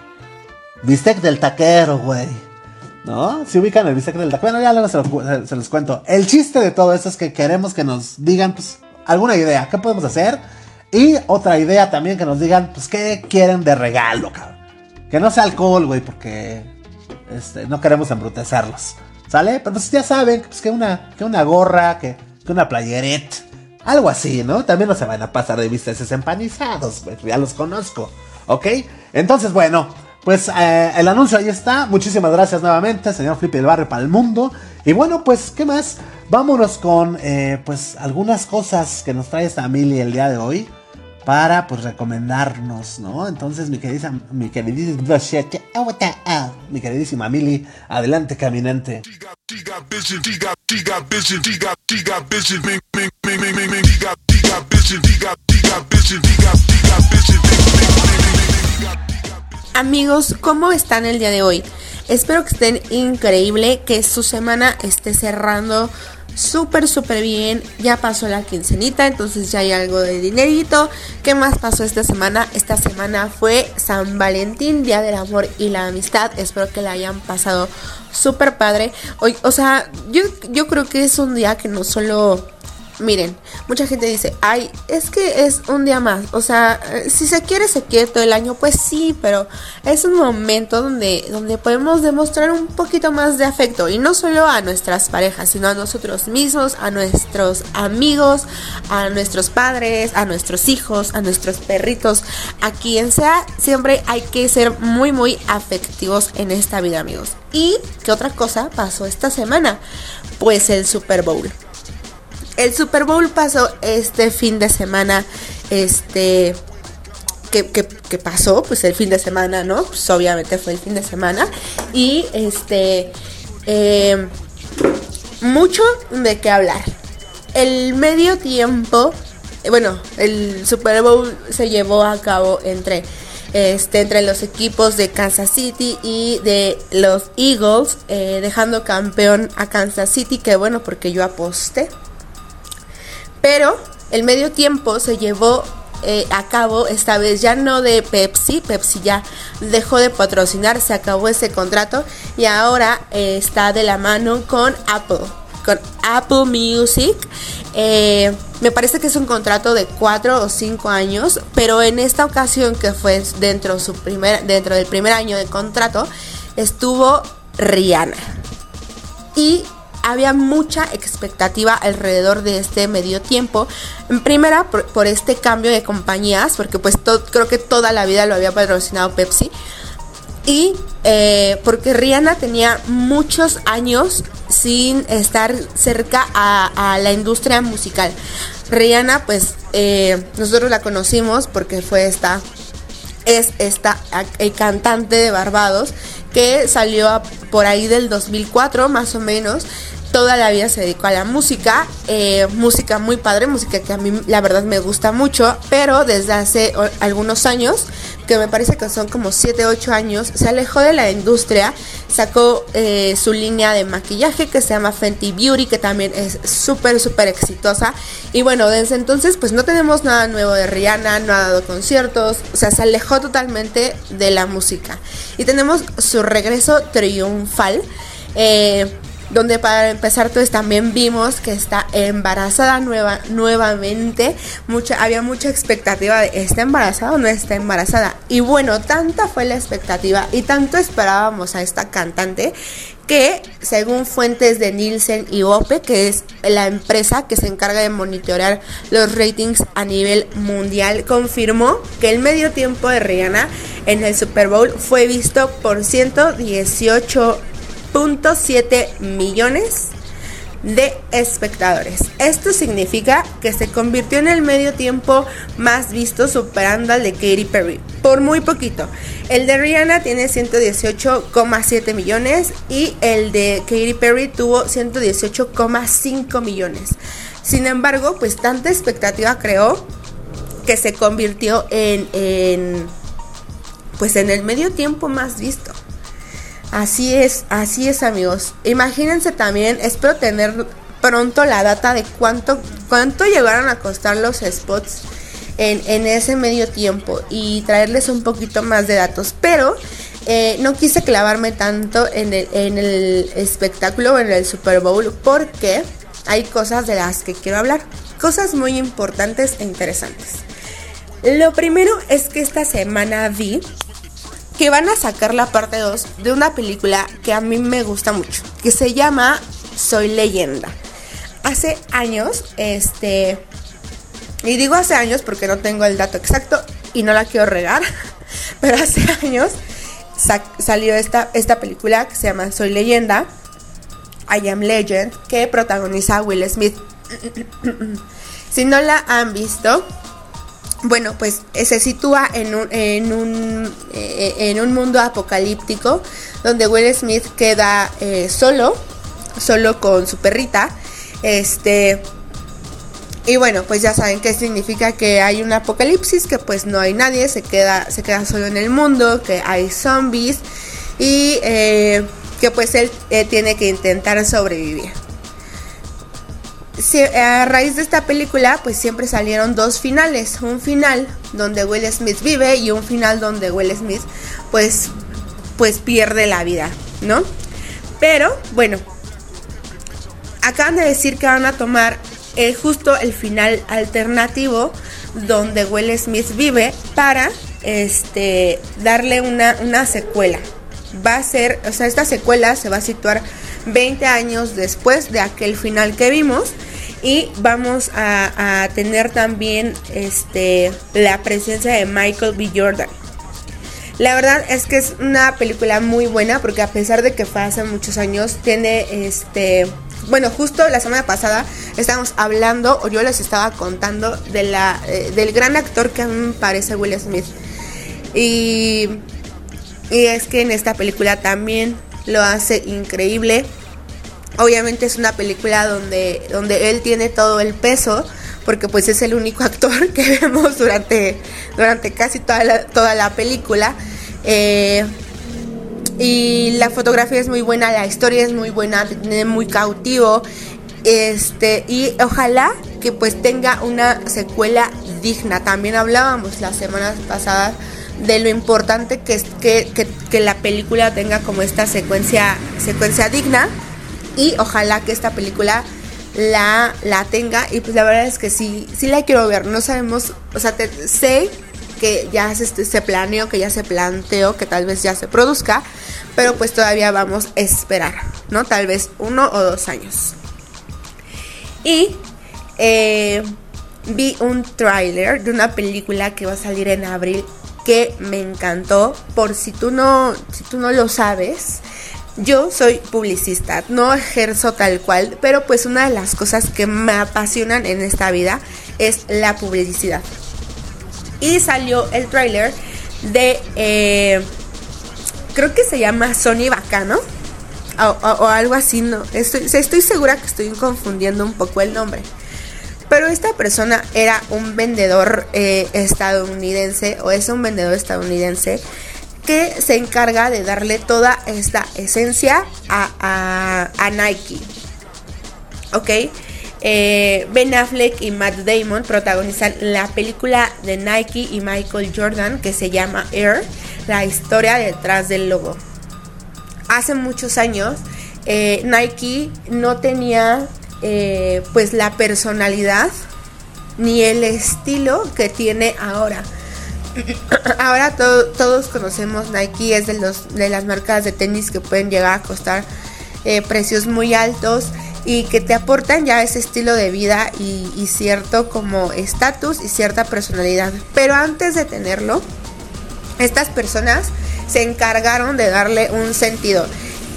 bistec del taquero, güey. ¿No? Si ubican el bistec del taquero. Bueno, ya luego se, se los cuento. El chiste de todo esto es que queremos que nos digan, pues, alguna idea. ¿Qué podemos hacer? Y otra idea también que nos digan, pues, ¿qué quieren de regalo, cabrón? Que no sea alcohol, güey, porque este, no queremos embrutecerlos. ¿Sale? Pero pues ya saben, pues que una, que una gorra, que, una playeret Algo así, ¿no? También no se van a pasar de bisteces empanizados, pues ya los conozco. ¿Ok? Entonces, bueno, pues eh, el anuncio ahí está. Muchísimas gracias nuevamente, señor Flippy del Barrio para el mundo. Y bueno, pues, ¿qué más? Vámonos con, eh, pues, algunas cosas que nos trae esta Mili el día de hoy. Para, pues, recomendarnos, ¿no? Entonces, mi queridísima, mi queridísima, mi queridísima Mili, adelante, caminante. Amigos, ¿cómo están el día de hoy? Espero que estén increíble, que su semana esté cerrando súper, súper bien. Ya pasó la quincenita, entonces ya hay algo de dinerito. ¿Qué más pasó esta semana? Esta semana fue San Valentín, Día del Amor y la Amistad. Espero que la hayan pasado súper padre. Hoy, o sea, yo, yo creo que es un día que no solo Miren, mucha gente dice, ay, es que es un día más. O sea, eh, si se quiere, se quiere todo el año, pues sí, pero es un momento donde, donde podemos demostrar un poquito más de afecto. Y no solo a nuestras parejas, sino a nosotros mismos, a nuestros amigos, a nuestros padres, a nuestros hijos, a nuestros perritos, a quien sea. Siempre hay que ser muy, muy afectivos en esta vida, amigos. ¿Y qué otra cosa pasó esta semana? Pues el Super Bowl. El Super Bowl pasó este fin de semana, este, que, pasó, pues el fin de semana, ¿no? Pues obviamente fue el fin de semana. Y este, em, mucho de qué hablar. El medio tiempo, bueno, el Super Bowl se llevó a cabo entre este, entre los equipos de Kansas City y de los Eagles, eh, dejando campeón a Kansas City, que bueno, porque yo aposté. Pero el medio tiempo se llevó eh, a cabo, esta vez ya no de Pepsi, Pepsi ya dejó de patrocinar, se acabó ese contrato y ahora eh, está de la mano con Apple, con Apple Music. Eh, me parece que es un contrato de cuatro o cinco años, pero en esta ocasión que fue dentro, su primer, dentro del primer año de contrato, estuvo Rihanna. Y había mucha expectativa alrededor de este medio tiempo. En primera, por, este cambio de compañías, porque pues creo que toda la vida lo había patrocinado Pepsi. Y eh, porque Rihanna tenía muchos años sin estar cerca a, la industria musical. Rihanna, pues eh, nosotros la conocimos porque fue esta, es esta el cantante de Barbados que salió por ahí del 2004 más o menos toda la vida se dedicó a la música, eh, música muy padre, música que a mí la verdad me gusta mucho, pero desde hace algunos años, que me parece que son como 7, 8 años, se alejó de la industria, sacó eh, su línea de maquillaje que se llama Fenty Beauty, que también es súper, súper exitosa. Y bueno, desde entonces pues no tenemos nada nuevo de Rihanna, no ha dado conciertos, o sea, se alejó totalmente de la música. Y tenemos su regreso triunfal. Eh, donde para empezar pues también vimos que está embarazada nueva, nuevamente, mucha, había mucha expectativa de ¿está embarazada o no está embarazada? Y bueno, tanta fue la expectativa y tanto esperábamos a esta cantante que según fuentes de Nielsen y OPE, que es la empresa que se encarga de monitorear los ratings a nivel mundial, confirmó que el medio tiempo de Rihanna en el Super Bowl fue visto por 118 7 millones de espectadores. Esto significa que se convirtió en el medio tiempo más visto superando al de Katy Perry por muy poquito. El de Rihanna tiene 118,7 millones y el de Katy Perry tuvo 118,5 millones. Sin embargo, pues tanta expectativa creó que se convirtió en, en pues en el medio tiempo más visto. Así es, así es amigos. Imagínense también, espero tener pronto la data de cuánto, cuánto llegaron a costar los spots en, ese medio tiempo y traerles un poquito más de datos. Pero eh, no quise clavarme tanto en el, en el espectáculo, en el Super Bowl, porque hay cosas de las que quiero hablar. Cosas muy importantes e interesantes. Lo primero es que esta semana vi que van a sacar la parte 2 de una película que a mí me gusta mucho, que se llama Soy leyenda. Hace años, este, Y digo hace años porque no tengo el dato exacto y no la quiero regar, pero hace años salió esta, esta película que se llama Soy leyenda, I Am Legend, que protagoniza Will Smith. si no la han visto, bueno, pues eh, se sitúa en un, en un, eh, en un mundo apocalíptico donde Will Smith queda eh, solo, solo con su perrita. Este. Y bueno, pues ya saben qué significa que hay un apocalipsis, que pues no hay nadie, se queda, se queda solo en el mundo, que hay zombies y que pues él tiene que intentar sobrevivir a raíz de esta película, pues siempre salieron dos finales. Un final donde Will Smith vive y un final donde Will Smith, pues, pues pierde la vida, ¿no? Pero, bueno, acaban de decir que van a tomar eh, justo el final alternativo donde Will Smith vive para este darle una, una secuela. Va a ser, o sea, esta secuela se va a situar 20 años después de aquel final que vimos y vamos a, tener también este la presencia de Michael B. Jordan. La verdad es que es una película muy buena porque a pesar de que fue hace muchos años, tiene este... Bueno, justo la semana pasada estábamos hablando, o yo les estaba contando, de la, eh, del gran actor que a mí me parece Will Smith. Y, y es que en esta película también lo hace increíble. Obviamente es una película donde, donde él tiene todo el peso, porque pues es el único actor que vemos durante, durante casi toda la, toda la película. Eh, y la fotografía es muy buena, la historia es muy buena, tiene muy cautivo. Este, y ojalá que pues tenga una secuela digna. También hablábamos las semanas pasadas de lo importante que es que, que, que la película tenga como esta secuencia, secuencia digna y ojalá que esta película la, la tenga y pues la verdad es que sí, sí la quiero ver, no sabemos, o sea, sé que ya se, se planeó, que ya se planteó, que tal vez ya se produzca, pero pues todavía vamos a esperar, ¿no? Tal vez uno o dos años. Y eh, vi un tráiler de una película que va a salir en abril que me encantó. Por si tú no, si tú no lo sabes, yo soy publicista, no ejerzo tal cual, pero pues una de las cosas que me apasionan en esta vida es la publicidad. Y salió el trailer de, eh, creo que se llama Sony Bacano, o, algo así, no, estoy, estoy segura que estoy confundiendo un poco el nombre. Pero esta persona era un vendedor eh, estadounidense, o es un vendedor estadounidense, que se encarga de darle toda esta esencia a, Nike. ¿Ok? Eh, ben Affleck y Matt Damon protagonizan la película de Nike y Michael Jordan que se llama Air, la historia detrás del logo. Hace muchos años eh, Nike no tenía eh, pues la personalidad ni el estilo que tiene ahora. ahora todos conocemos Nike, es de, los, de las marcas de tenis que pueden llegar a costar eh, precios muy altos y que te aportan ya ese estilo de vida y, cierto como estatus y cierta personalidad. Pero antes de tenerlo, estas personas se encargaron de darle un sentido.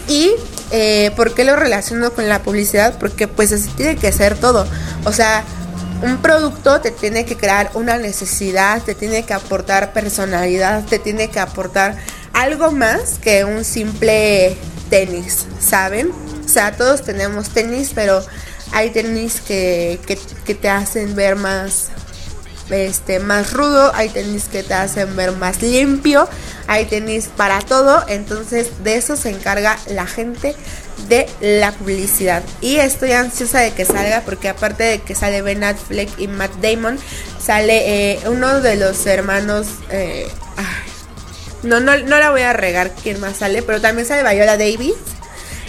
¿Y eh, por qué lo relaciono con la publicidad? Porque pues así tiene que ser todo. O sea, un producto te tiene que crear una necesidad, te tiene que aportar personalidad, te tiene que aportar algo más que un simple tenis, ¿saben? O sea, todos tenemos tenis, pero hay tenis que, que, te hacen ver más este más rudo, hay tenis que te hacen ver más limpio, hay tenis para todo, entonces de eso se encarga la gente de la publicidad. Y estoy ansiosa de que salga porque aparte de que sale Ben Affleck y Matt Damon, sale eh, uno de los hermanos... Eh, no, no, no la voy a regar quién más sale, pero también sale Viola Davis.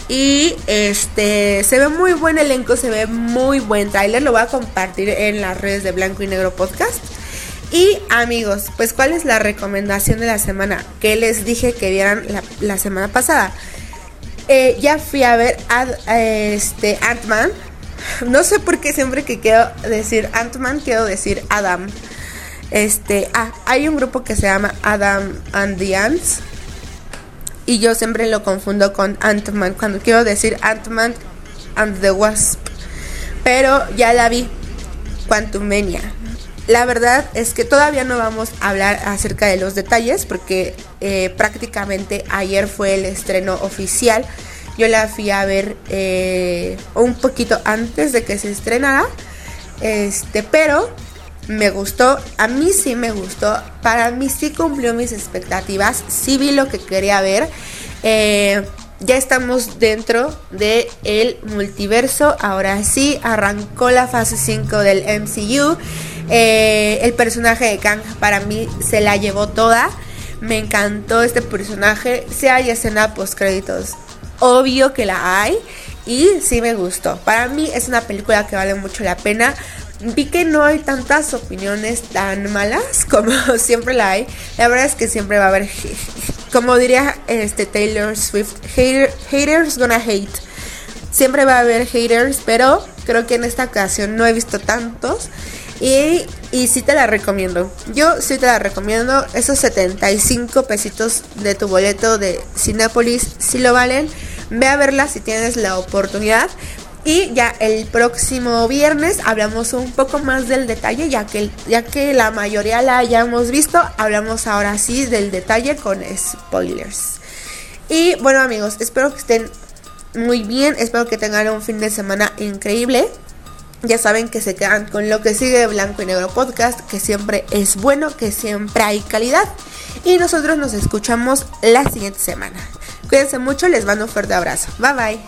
Y este se ve muy buen elenco, se ve muy buen trailer. Lo voy a compartir en las redes de Blanco y Negro Podcast. Y amigos, pues cuál es la recomendación de la semana que les dije que vieran la, la semana pasada. Eh, ya fui a ver este Ant-Man No sé por qué siempre que quiero decir Ant-Man quiero decir Adam. Este, ah, hay un grupo que se llama Adam and the Ants. Y yo siempre lo confundo con Ant-Man cuando quiero decir Ant-Man and the Wasp. Pero ya la vi. Quantumania. La verdad es que todavía no vamos a hablar acerca de los detalles porque eh, prácticamente ayer fue el estreno oficial. Yo la fui a ver eh, un poquito antes de que se estrenara. Este, pero me gustó, a mí sí me gustó, para mí sí cumplió mis expectativas, sí vi lo que quería ver. Eh, ya estamos dentro del el multiverso, ahora sí, arrancó la fase 5 del MCU. Eh, el personaje de Kang para mí se la llevó toda. Me encantó este personaje. Si hay escena post créditos, obvio que la hay. Y sí me gustó. Para mí es una película que vale mucho la pena. Vi que no hay tantas opiniones tan malas como siempre la hay. La verdad es que siempre va a haber, como diría este Taylor Swift, haters gonna hate. Siempre va a haber haters, pero creo que en esta ocasión no he visto tantos. Y, y sí te la recomiendo. Yo sí te la recomiendo. Esos 75 pesitos de tu boleto de Cinépolis sí lo valen. Ve a verla si tienes la oportunidad. Y ya el próximo viernes hablamos un poco más del detalle, ya que, ya que la mayoría la hayamos visto, hablamos ahora sí del detalle con spoilers. Y bueno amigos, espero que estén muy bien, espero que tengan un fin de semana increíble. Ya saben que se quedan con lo que sigue de Blanco y Negro Podcast, que siempre es bueno, que siempre hay calidad. Y nosotros nos escuchamos la siguiente semana. Cuídense mucho, les mando un fuerte abrazo. Bye bye.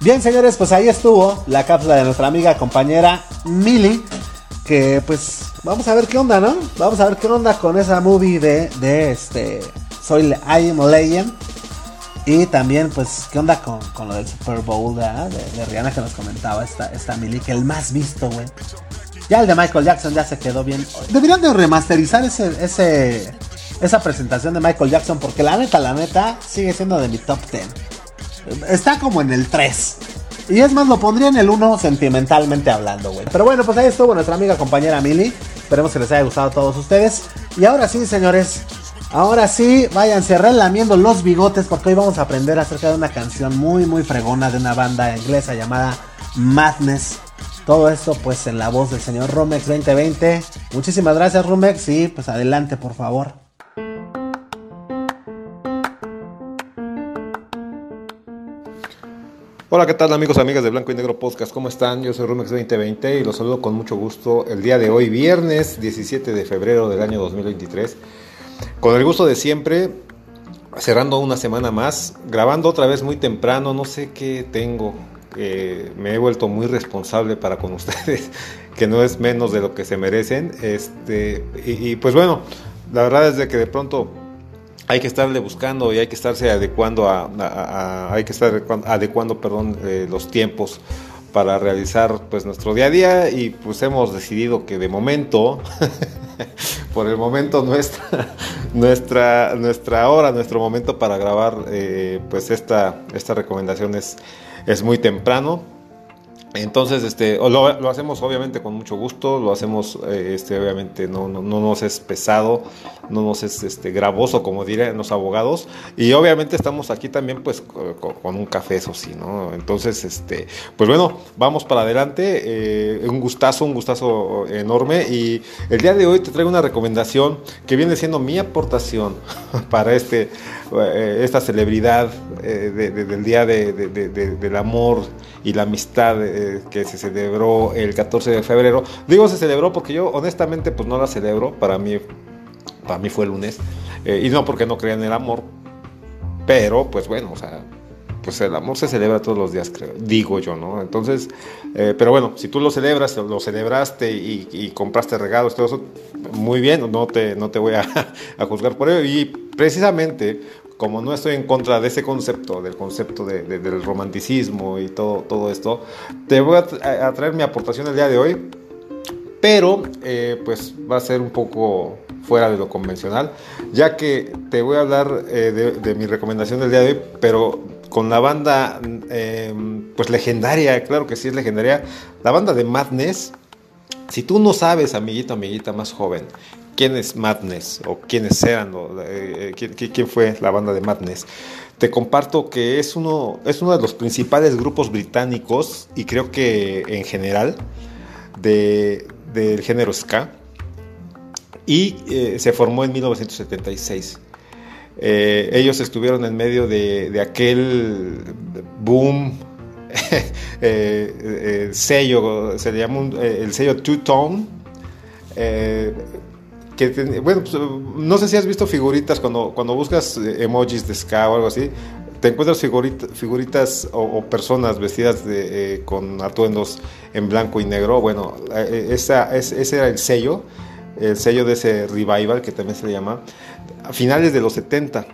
Bien, señores, pues ahí estuvo la cápsula de nuestra amiga compañera Millie. Que pues vamos a ver qué onda, ¿no? Vamos a ver qué onda con esa movie de, de este. Soy I am Legend. Y también, pues, ¿qué onda con, con lo del Super Bowl de, de, Rihanna que nos comentaba esta, esta Millie? Que el más visto, güey. Ya el de Michael Jackson ya se quedó bien. Deberían de remasterizar ese, ese, esa presentación de Michael Jackson porque la neta, la neta, sigue siendo de mi top 10. Está como en el 3. Y es más, lo pondría en el 1 sentimentalmente hablando, güey. Pero bueno, pues ahí estuvo nuestra amiga compañera Milly. Esperemos que les haya gustado a todos ustedes. Y ahora sí, señores. Ahora sí, váyanse relamiendo los bigotes porque hoy vamos a aprender acerca de una canción muy, muy fregona de una banda inglesa llamada Madness. Todo esto pues en la voz del señor Romex 2020. Muchísimas gracias Romex y pues adelante por favor. Hola, ¿qué tal amigos, amigas de Blanco y Negro Podcast? ¿Cómo están? Yo soy Rumex 2020 y los saludo con mucho gusto el día de hoy, viernes 17 de febrero del año 2023. Con el gusto de siempre, cerrando una semana más, grabando otra vez muy temprano, no sé qué tengo, me he vuelto muy responsable para con ustedes, que no es menos de lo que se merecen. Este, y, y pues bueno, la verdad es de que de pronto hay que estarle buscando y hay que estarse adecuando a, hay que estar adecuando perdón eh, los tiempos para realizar pues nuestro día a día y pues hemos decidido que de momento por el momento nuestra nuestra nuestra hora nuestro momento para grabar eh, pues esta esta recomendación es, es muy temprano entonces, este, lo, hacemos obviamente con mucho gusto, lo hacemos, eh, este, obviamente no, no, no, nos es pesado, no nos es este, gravoso, como dirían los abogados, y obviamente estamos aquí también, pues, con, un café, eso sí, ¿no? Entonces, este, pues bueno, vamos para adelante, eh, un gustazo, un gustazo enorme, y el día de hoy te traigo una recomendación que viene siendo mi aportación para este, eh, esta celebridad del Día del Amor y la Amistad que se celebró el 14 de febrero. Digo se celebró porque yo honestamente pues no la celebro, para mí, para mí fue lunes, eh, y no porque no creía en el amor, pero pues bueno, o sea, pues el amor se celebra todos los días, creo, digo yo, ¿no? Entonces, eh, pero bueno, si tú lo celebras, lo celebraste y, compraste regalos, todo eso, muy bien, no te, no te voy a, a juzgar por ello. Y precisamente como no estoy en contra de ese concepto, del concepto del romanticismo y todo, todo esto, te voy a, traer mi aportación el día de hoy pero eh, pues va a ser un poco fuera de lo convencional, ya que te voy a hablar eh, de, mi recomendación del día de hoy, pero con la banda em, pues legendaria, claro que sí es legendaria, la banda de Madness. Si tú no sabes, amiguito, amiguita más joven, quién es Madness o quiénes eran, eh, quién, quién, fue la banda de Madness, te comparto que es uno, es uno de los principales grupos británicos y creo que en general de, del género ska y eh, se formó en 1976. Eh, ellos estuvieron en medio de, aquel boom, eh, sello, se le llama el sello Two Tone. Bueno, pues, no sé si has visto figuritas cuando, cuando buscas emojis de ska o algo así, te encuentras figuritas o, personas vestidas de, con atuendos en blanco y negro. Bueno, esa, ese era el sello el sello de ese revival que también se le llama, a finales de los 70.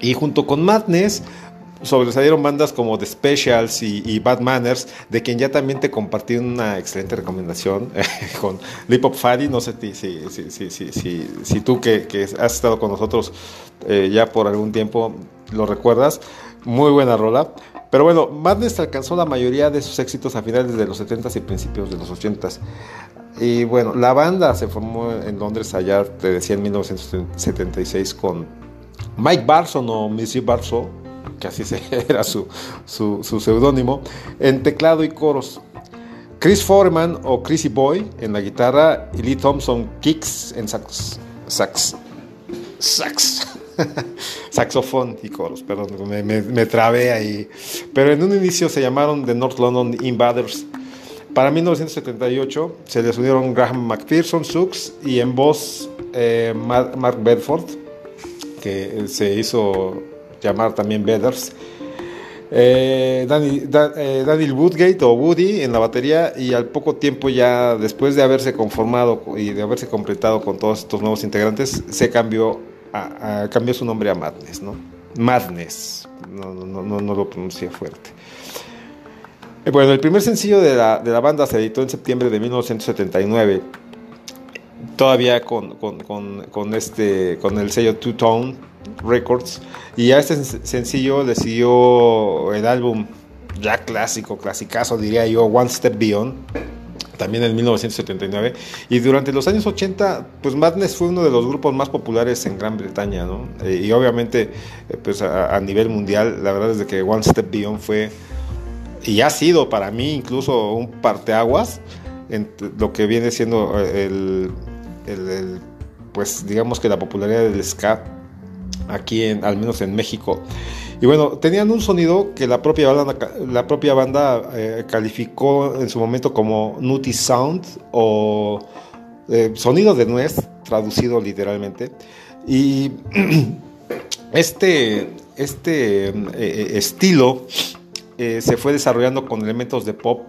Y junto con Madness sobresalieron bandas como The Specials y, Bad Manners, de quien ya también te compartí una excelente recomendación con Lip Hop Fatty. No sé si, si, si, si tú que, has estado con nosotros eh, ya por algún tiempo lo recuerdas. Muy buena rola. Pero bueno, Madness alcanzó la mayoría de sus éxitos a finales de los 70s y principios de los 80s. Y bueno, la banda se formó en Londres allá, te decía, en 1976 con Mike Barson o Missy Barson, que así era su, su, seudónimo, en teclado y coros. Chris Foreman o Chrissy Boy en la guitarra y Lee Thompson kicks en sax. Sax. Sax. Saxofón y coros, perdón, me, me, me trabé ahí. Pero en un inicio se llamaron The North London Invaders para 1978 se les unieron Graham McPherson, Sux y en voz eh, Mark Bedford, que se hizo llamar también Beders. Eh, eh, Daniel Woodgate o Woody en la batería y al poco tiempo ya después de haberse conformado y de haberse completado con todos estos nuevos integrantes se cambió a, cambió su nombre a Madness, ¿no? Madness, no, lo pronuncié fuerte. Eh, bueno, el primer sencillo de la, de la, banda se editó en septiembre de 1979, todavía con, con, con este, con el sello Two Tone Records, y a este sencillo le siguió el álbum ya clásico, clasicazo diría yo, One Step Beyond, también en 1979, y durante los años 80, pues Madness fue uno de los grupos más populares en Gran Bretaña, ¿no? Eh, y obviamente, eh, pues a, a nivel mundial, la verdad es de que One Step Beyond fue y ha sido para mí incluso un parteaguas en lo que viene siendo eh, el, pues digamos que la popularidad del ska aquí en, al menos en México. Y bueno, tenían un sonido que la propia banda, la propia banda eh, calificó en su momento como Nutty Sound o eh, sonido de nuez, traducido literalmente. Y este, este estilo eh, se fue desarrollando con elementos de pop,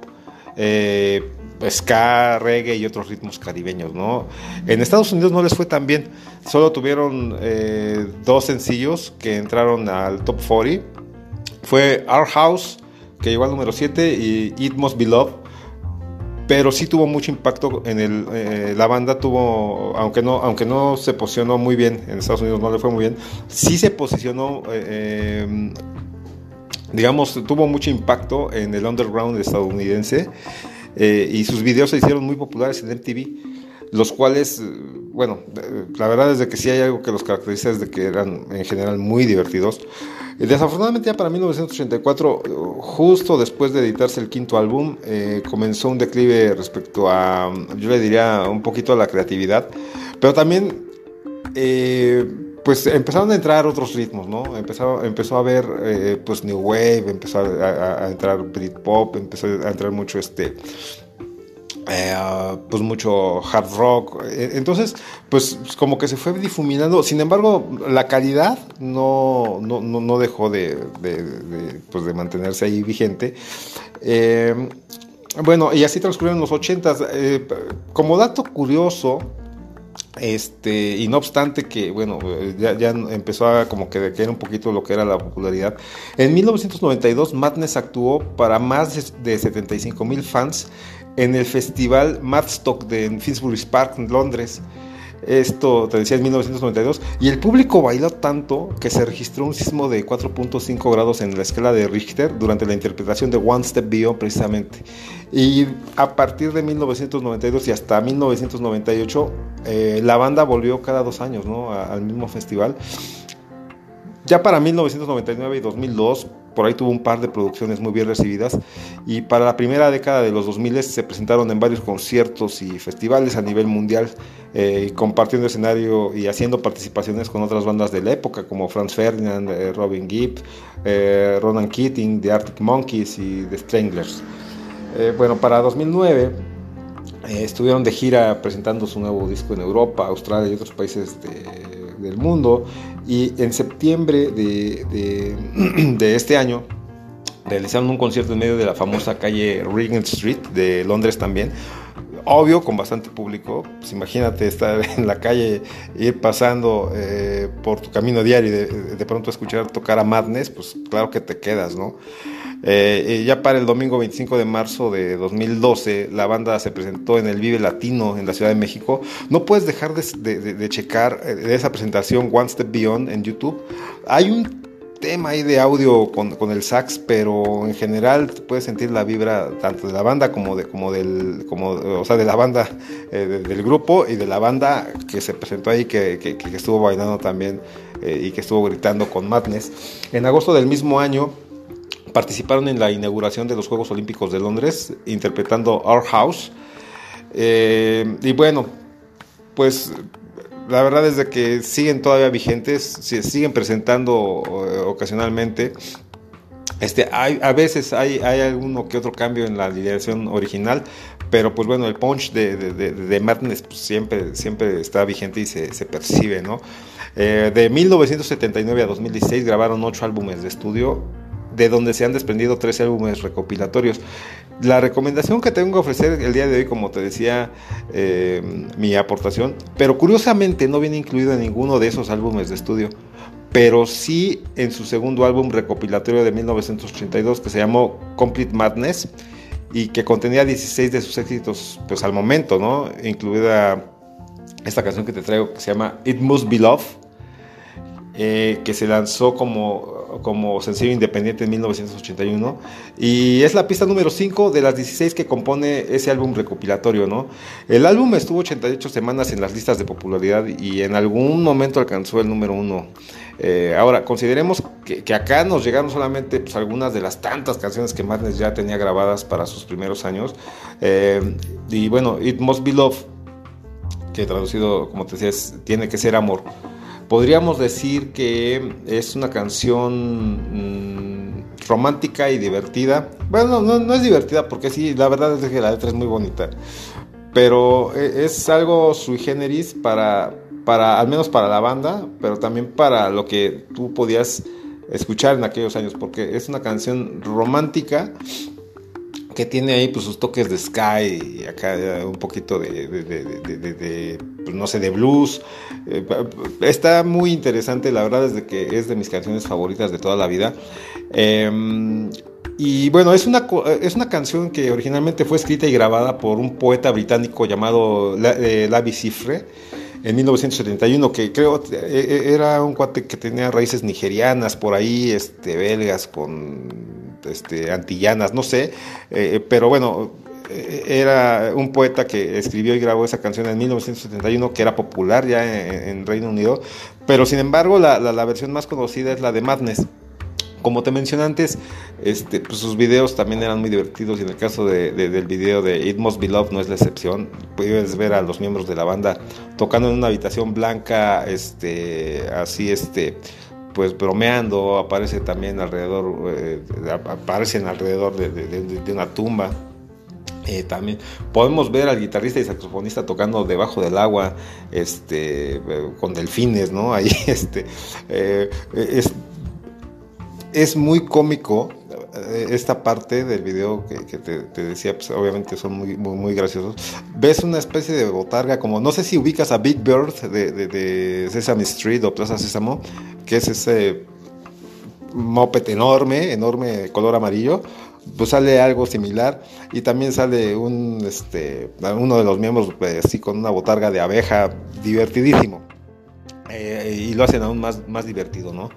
ska, reggae y otros ritmos caribeños. ¿no? En Estados Unidos no les fue tan bien, solo tuvieron eh, dos sencillos que entraron al top 40. Fue Our House, que llegó al número 7, y It Must Be Love. Pero sí tuvo mucho impacto en el, la banda tuvo, aunque no, aunque no se posicionó muy bien en Estados Unidos, no le fue muy bien, sí se posicionó digamos, tuvo mucho impacto en el underground estadounidense eh, y sus videos se hicieron muy populares en MTV, los cuales, eh, bueno, eh, la verdad es de que sí hay algo que los caracteriza es de que eran en general muy divertidos. Desafortunadamente ya para 1984, justo después de editarse el quinto álbum, comenzó un declive respecto a, yo le diría, un poquito a la creatividad, pero también pues empezaron a entrar otros ritmos, ¿no? Empezó, empezó a ver, eh, pues, New Wave, empezó a, entrar Britpop, empezó a entrar mucho este... Eh, pues mucho hard rock. E, entonces pues como que se fue difuminando. Sin embargo la calidad no, no, no dejó de, pues de, mantenerse ahí vigente. Eh, bueno y así transcurrieron los ochentas. Como dato curioso este, y no obstante que, bueno, ya, empezó a como que decaer un poquito lo que era la popularidad. En 1992 Madness actuó para más de 75 mil fans en el festival Madstock de Finsbury Park en Londres. Esto, te decía, en 1992. Y el público bailó tanto que se registró un sismo de 4.5 grados en la escala de Richter durante la interpretación de One Step Beyond precisamente. Y a partir de 1992 y hasta 1998, eh, la banda volvió cada dos años ¿no? al mismo festival. Ya para 1999 y 2002 por ahí tuvo un par de producciones muy bien recibidas y para la primera década de los 2000 se presentaron en varios conciertos y festivales a nivel mundial eh, compartiendo escenario y haciendo participaciones con otras bandas de la época como Franz Ferdinand, eh, Robin Gibb, eh, Ronan Keating, The Arctic Monkeys y The Stranglers. bueno, para 2009 estuvieron de gira presentando su nuevo disco en Europa, Australia y otros países del mundo y en septiembre de, este año realizaron un concierto en medio de la famosa calle Regent Street de Londres también. Obvio, con bastante público. Pues imagínate estar en la calle, ir pasando eh, por tu camino diario y de, de, pronto escuchar tocar a Madness, pues claro que te quedas, ¿no? Eh, ya para el domingo 25 de marzo de 2012, la banda se presentó en el Vive Latino en la Ciudad de México. No puedes dejar de, checar eh, esa presentación One Step Beyond en YouTube. Hay un tema ahí de audio con, el sax, pero en general puedes sentir la vibra tanto de la banda como de como del como o sea de la banda eh, del grupo y de la banda que se presentó ahí que, que, estuvo bailando también y que estuvo gritando con Madness. En agosto del mismo año participaron en la inauguración de los Juegos Olímpicos de Londres, interpretando Our House. Eh, y bueno, pues la verdad es de que siguen todavía vigentes, siguen presentando ocasionalmente. Este, hay, a veces hay, hay alguno que otro cambio en la alineación original, pero pues bueno, el punch de, de, Madness pues, siempre, siempre está vigente y se, se percibe, ¿no? Eh, de 1979 a 2016 grabaron ocho álbumes de estudio, de donde se han desprendido tres álbumes recopilatorios. La recomendación que tengo que ofrecer el día de hoy, como te decía, eh, mi aportación, pero curiosamente no viene incluido en ninguno de esos álbumes de estudio, pero sí en su segundo álbum recopilatorio de 1982 que se llamó Complete Madness y que contenía 16 de sus éxitos pues al momento, ¿no? Incluida esta canción que te traigo que se llama It Must Be Love, eh, que se lanzó como como sencillo independiente en 1981 y es la pista número 5 de las 16 que compone ese álbum recopilatorio, ¿no? El álbum estuvo 88 semanas en las listas de popularidad y en algún momento alcanzó el número 1. Eh, ahora, consideremos que, acá nos llegaron solamente pues, algunas de las tantas canciones que Madness ya tenía grabadas para sus primeros años. Eh, y bueno, It Must Be Love, que traducido, como te decía, tiene que ser amor podríamos decir que es una canción mm, romántica y divertida. Bueno, no, es divertida porque sí, la verdad es que la letra es muy bonita. Pero e, es algo sui generis para, para, al menos para la banda, pero también para lo que tú podías escuchar en aquellos años, porque es una canción romántica que tiene ahí pues sus toques de sky y acá un poquito de, pues, no sé, de blues. Eh, está muy interesante, la verdad es de que es de mis canciones favoritas de toda la vida. Em, y bueno, es una, es una canción que originalmente fue escrita y grabada por un poeta británico llamado eh, Lavi Cifre en 1971, que creo e, e, era un cuate que tenía raíces nigerianas por ahí, este, belgas con este, antillanas, no sé, eh, pero bueno, eh, era un poeta que escribió y grabó esa canción en 1971 que era popular ya en, Reino Unido, pero sin embargo la, versión más conocida es la de Madness. Como te mencioné antes, este, pues sus videos también eran muy divertidos y en el caso del video de It Must Be Love no es la excepción. Puedes ver a los miembros de la banda tocando en una habitación blanca, este, así, este, pues bromeando, aparece también alrededor, eh, aparecen alrededor de, una tumba. Eh, también podemos ver al guitarrista y saxofonista tocando debajo del agua, este, eh, con delfines, ¿no? Ahí, este, es, es muy cómico eh, esta parte del video que, te, decía, pues obviamente son muy, muy, graciosos. Ves una especie de botarga, como no sé si ubicas a Big Bird de, de, Sesame Street o Plaza Sésamo, que es ese moped enorme, enorme color amarillo. pues sale algo similar y también sale un este uno de los miembros pues, así con una botarga de abeja divertidísimo eh, y lo hacen aún más, más divertido no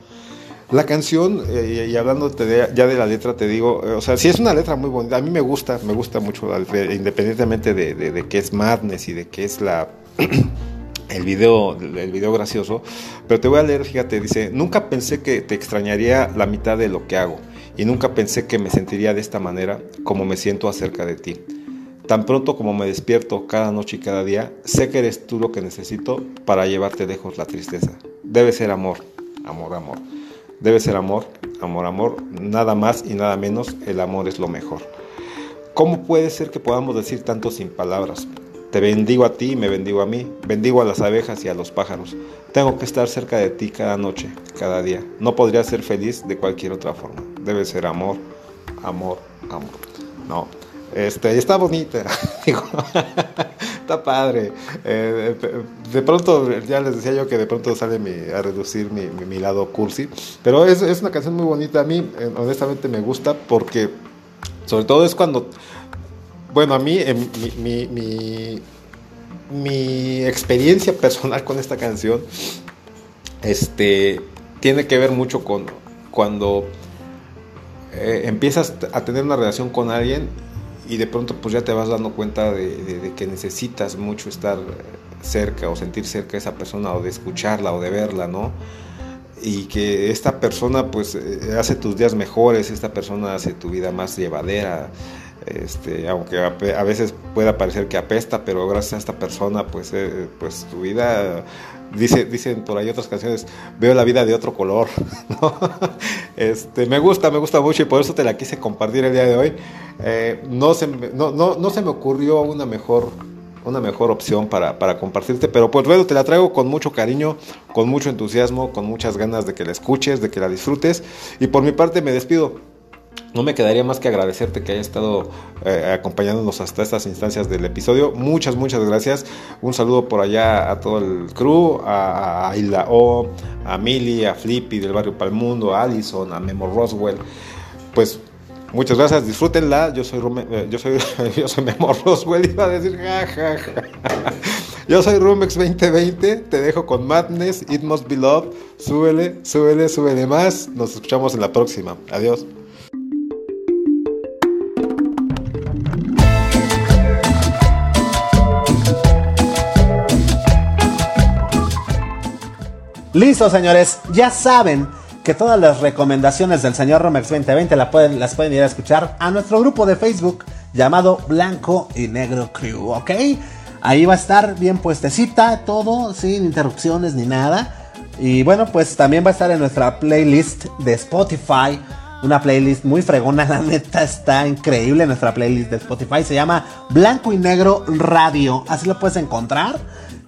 la canción, eh, y hablando ya de la letra, te digo, o sea, sí es una letra muy bonita, a mí me gusta, me gusta mucho, independientemente de, de que es Madness y de que es la el video, el video gracioso, pero te voy a leer, fíjate, dice, nunca pensé que te extrañaría la mitad de lo que hago y nunca pensé que me sentiría de esta manera como me siento acerca de ti. Tan pronto como me despierto cada noche y cada día, sé que eres tú lo que necesito para llevarte lejos la tristeza. Debe ser amor, amor, amor. Debe ser amor, amor, amor. Nada más y nada menos, el amor es lo mejor. ¿Cómo puede ser que podamos decir tanto sin palabras? Te bendigo a ti y me bendigo a mí. Bendigo a las abejas y a los pájaros. Tengo que estar cerca de ti cada noche, cada día. No podría ser feliz de cualquier otra forma. Debe ser amor, amor, amor. No, este, está bonita. está padre. Eh, de, pronto, ya les decía yo que de pronto sale a reducir mi, lado cursi. Pero es, es, una canción muy bonita. A mí, eh, honestamente, me gusta porque, sobre todo, es cuando bueno, a mí, mi, mi, mi, experiencia personal con esta canción este, tiene que ver mucho con cuando eh, empiezas a tener una relación con alguien y de pronto pues ya te vas dando cuenta de, que necesitas mucho estar cerca o sentir cerca a esa persona o de escucharla o de verla, ¿no? Y que esta persona pues eh, hace tus días mejores, esta persona hace tu vida más llevadera, este, aunque a, veces pueda parecer que apesta, pero gracias a esta persona, pues, eh, pues tu vida, dice, dicen por ahí otras canciones, veo la vida de otro color, Este, me gusta, me gusta mucho y por eso te la quise compartir el día de hoy. Eh, no, se, no, no, se me ocurrió una mejor una mejor opción para, para, compartirte, pero pues bueno, te la traigo con mucho cariño, con mucho entusiasmo, con muchas ganas de que la escuches, de que la disfrutes. Y por mi parte me despido no me quedaría más que agradecerte que haya estado eh, acompañándonos hasta estas instancias del episodio. Muchas, muchas gracias. Un saludo por allá a todo el crew, a, a Hilda O, a Milly, a Flippy del barrio Palmundo, a Allison, a Memo Roswell. Pues muchas gracias, disfrútenla. Yo soy, eh, yo soy, yo soy Memo Roswell, iba a decir jajaja. Yo soy Rumex 2020, te dejo con Madness, It Must Be Love. Súbele, súbele, súbele más. Nos escuchamos en la próxima. Adiós. Listo, señores. Ya saben que todas las recomendaciones del señor Romex 2020 las pueden, las pueden ir a escuchar a nuestro grupo de Facebook llamado Blanco y Negro Crew, ¿ok? Ahí va a estar bien puestecita, todo, sin interrupciones ni nada. Y bueno, pues también va a estar en nuestra playlist de Spotify. Una playlist muy fregona, la neta está increíble nuestra playlist de Spotify. Se llama Blanco y Negro Radio. Así lo puedes encontrar.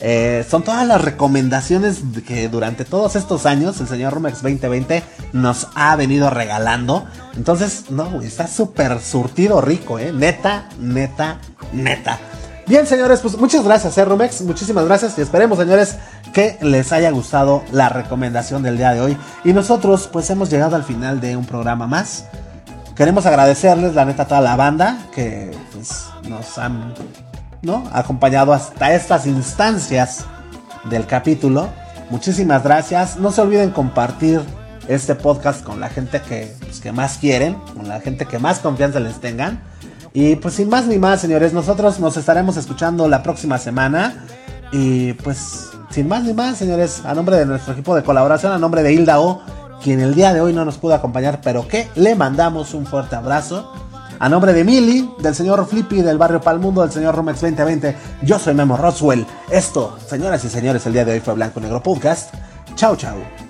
Eh, son todas las recomendaciones que durante todos estos años el señor Rumex 2020 nos ha venido regalando. Entonces, no, está súper surtido rico, ¿eh? Neta, neta, neta. Bien, señores, pues muchas gracias, ¿eh, Rumex? Muchísimas gracias y esperemos, señores, que les haya gustado la recomendación del día de hoy. Y nosotros, pues hemos llegado al final de un programa más. Queremos agradecerles, la neta, a toda la banda que pues, nos han ¿no? Acompañado hasta estas instancias del capítulo. Muchísimas gracias. No se olviden compartir este podcast con la gente que, pues, que más quieren, con la gente que más confianza les tengan. Y pues sin más ni más, señores, nosotros nos estaremos escuchando la próxima semana. Y pues sin más ni más, señores, a nombre de nuestro equipo de colaboración, a nombre de Hilda O, quien el día de hoy no nos pudo acompañar, pero que le mandamos un fuerte abrazo. A nombre de Mili, del señor Flippy, del barrio Palmundo, del señor Romex 2020, yo soy Memo Roswell. Esto, señoras y señores, el día de hoy fue Blanco Negro Podcast. Chao, chao.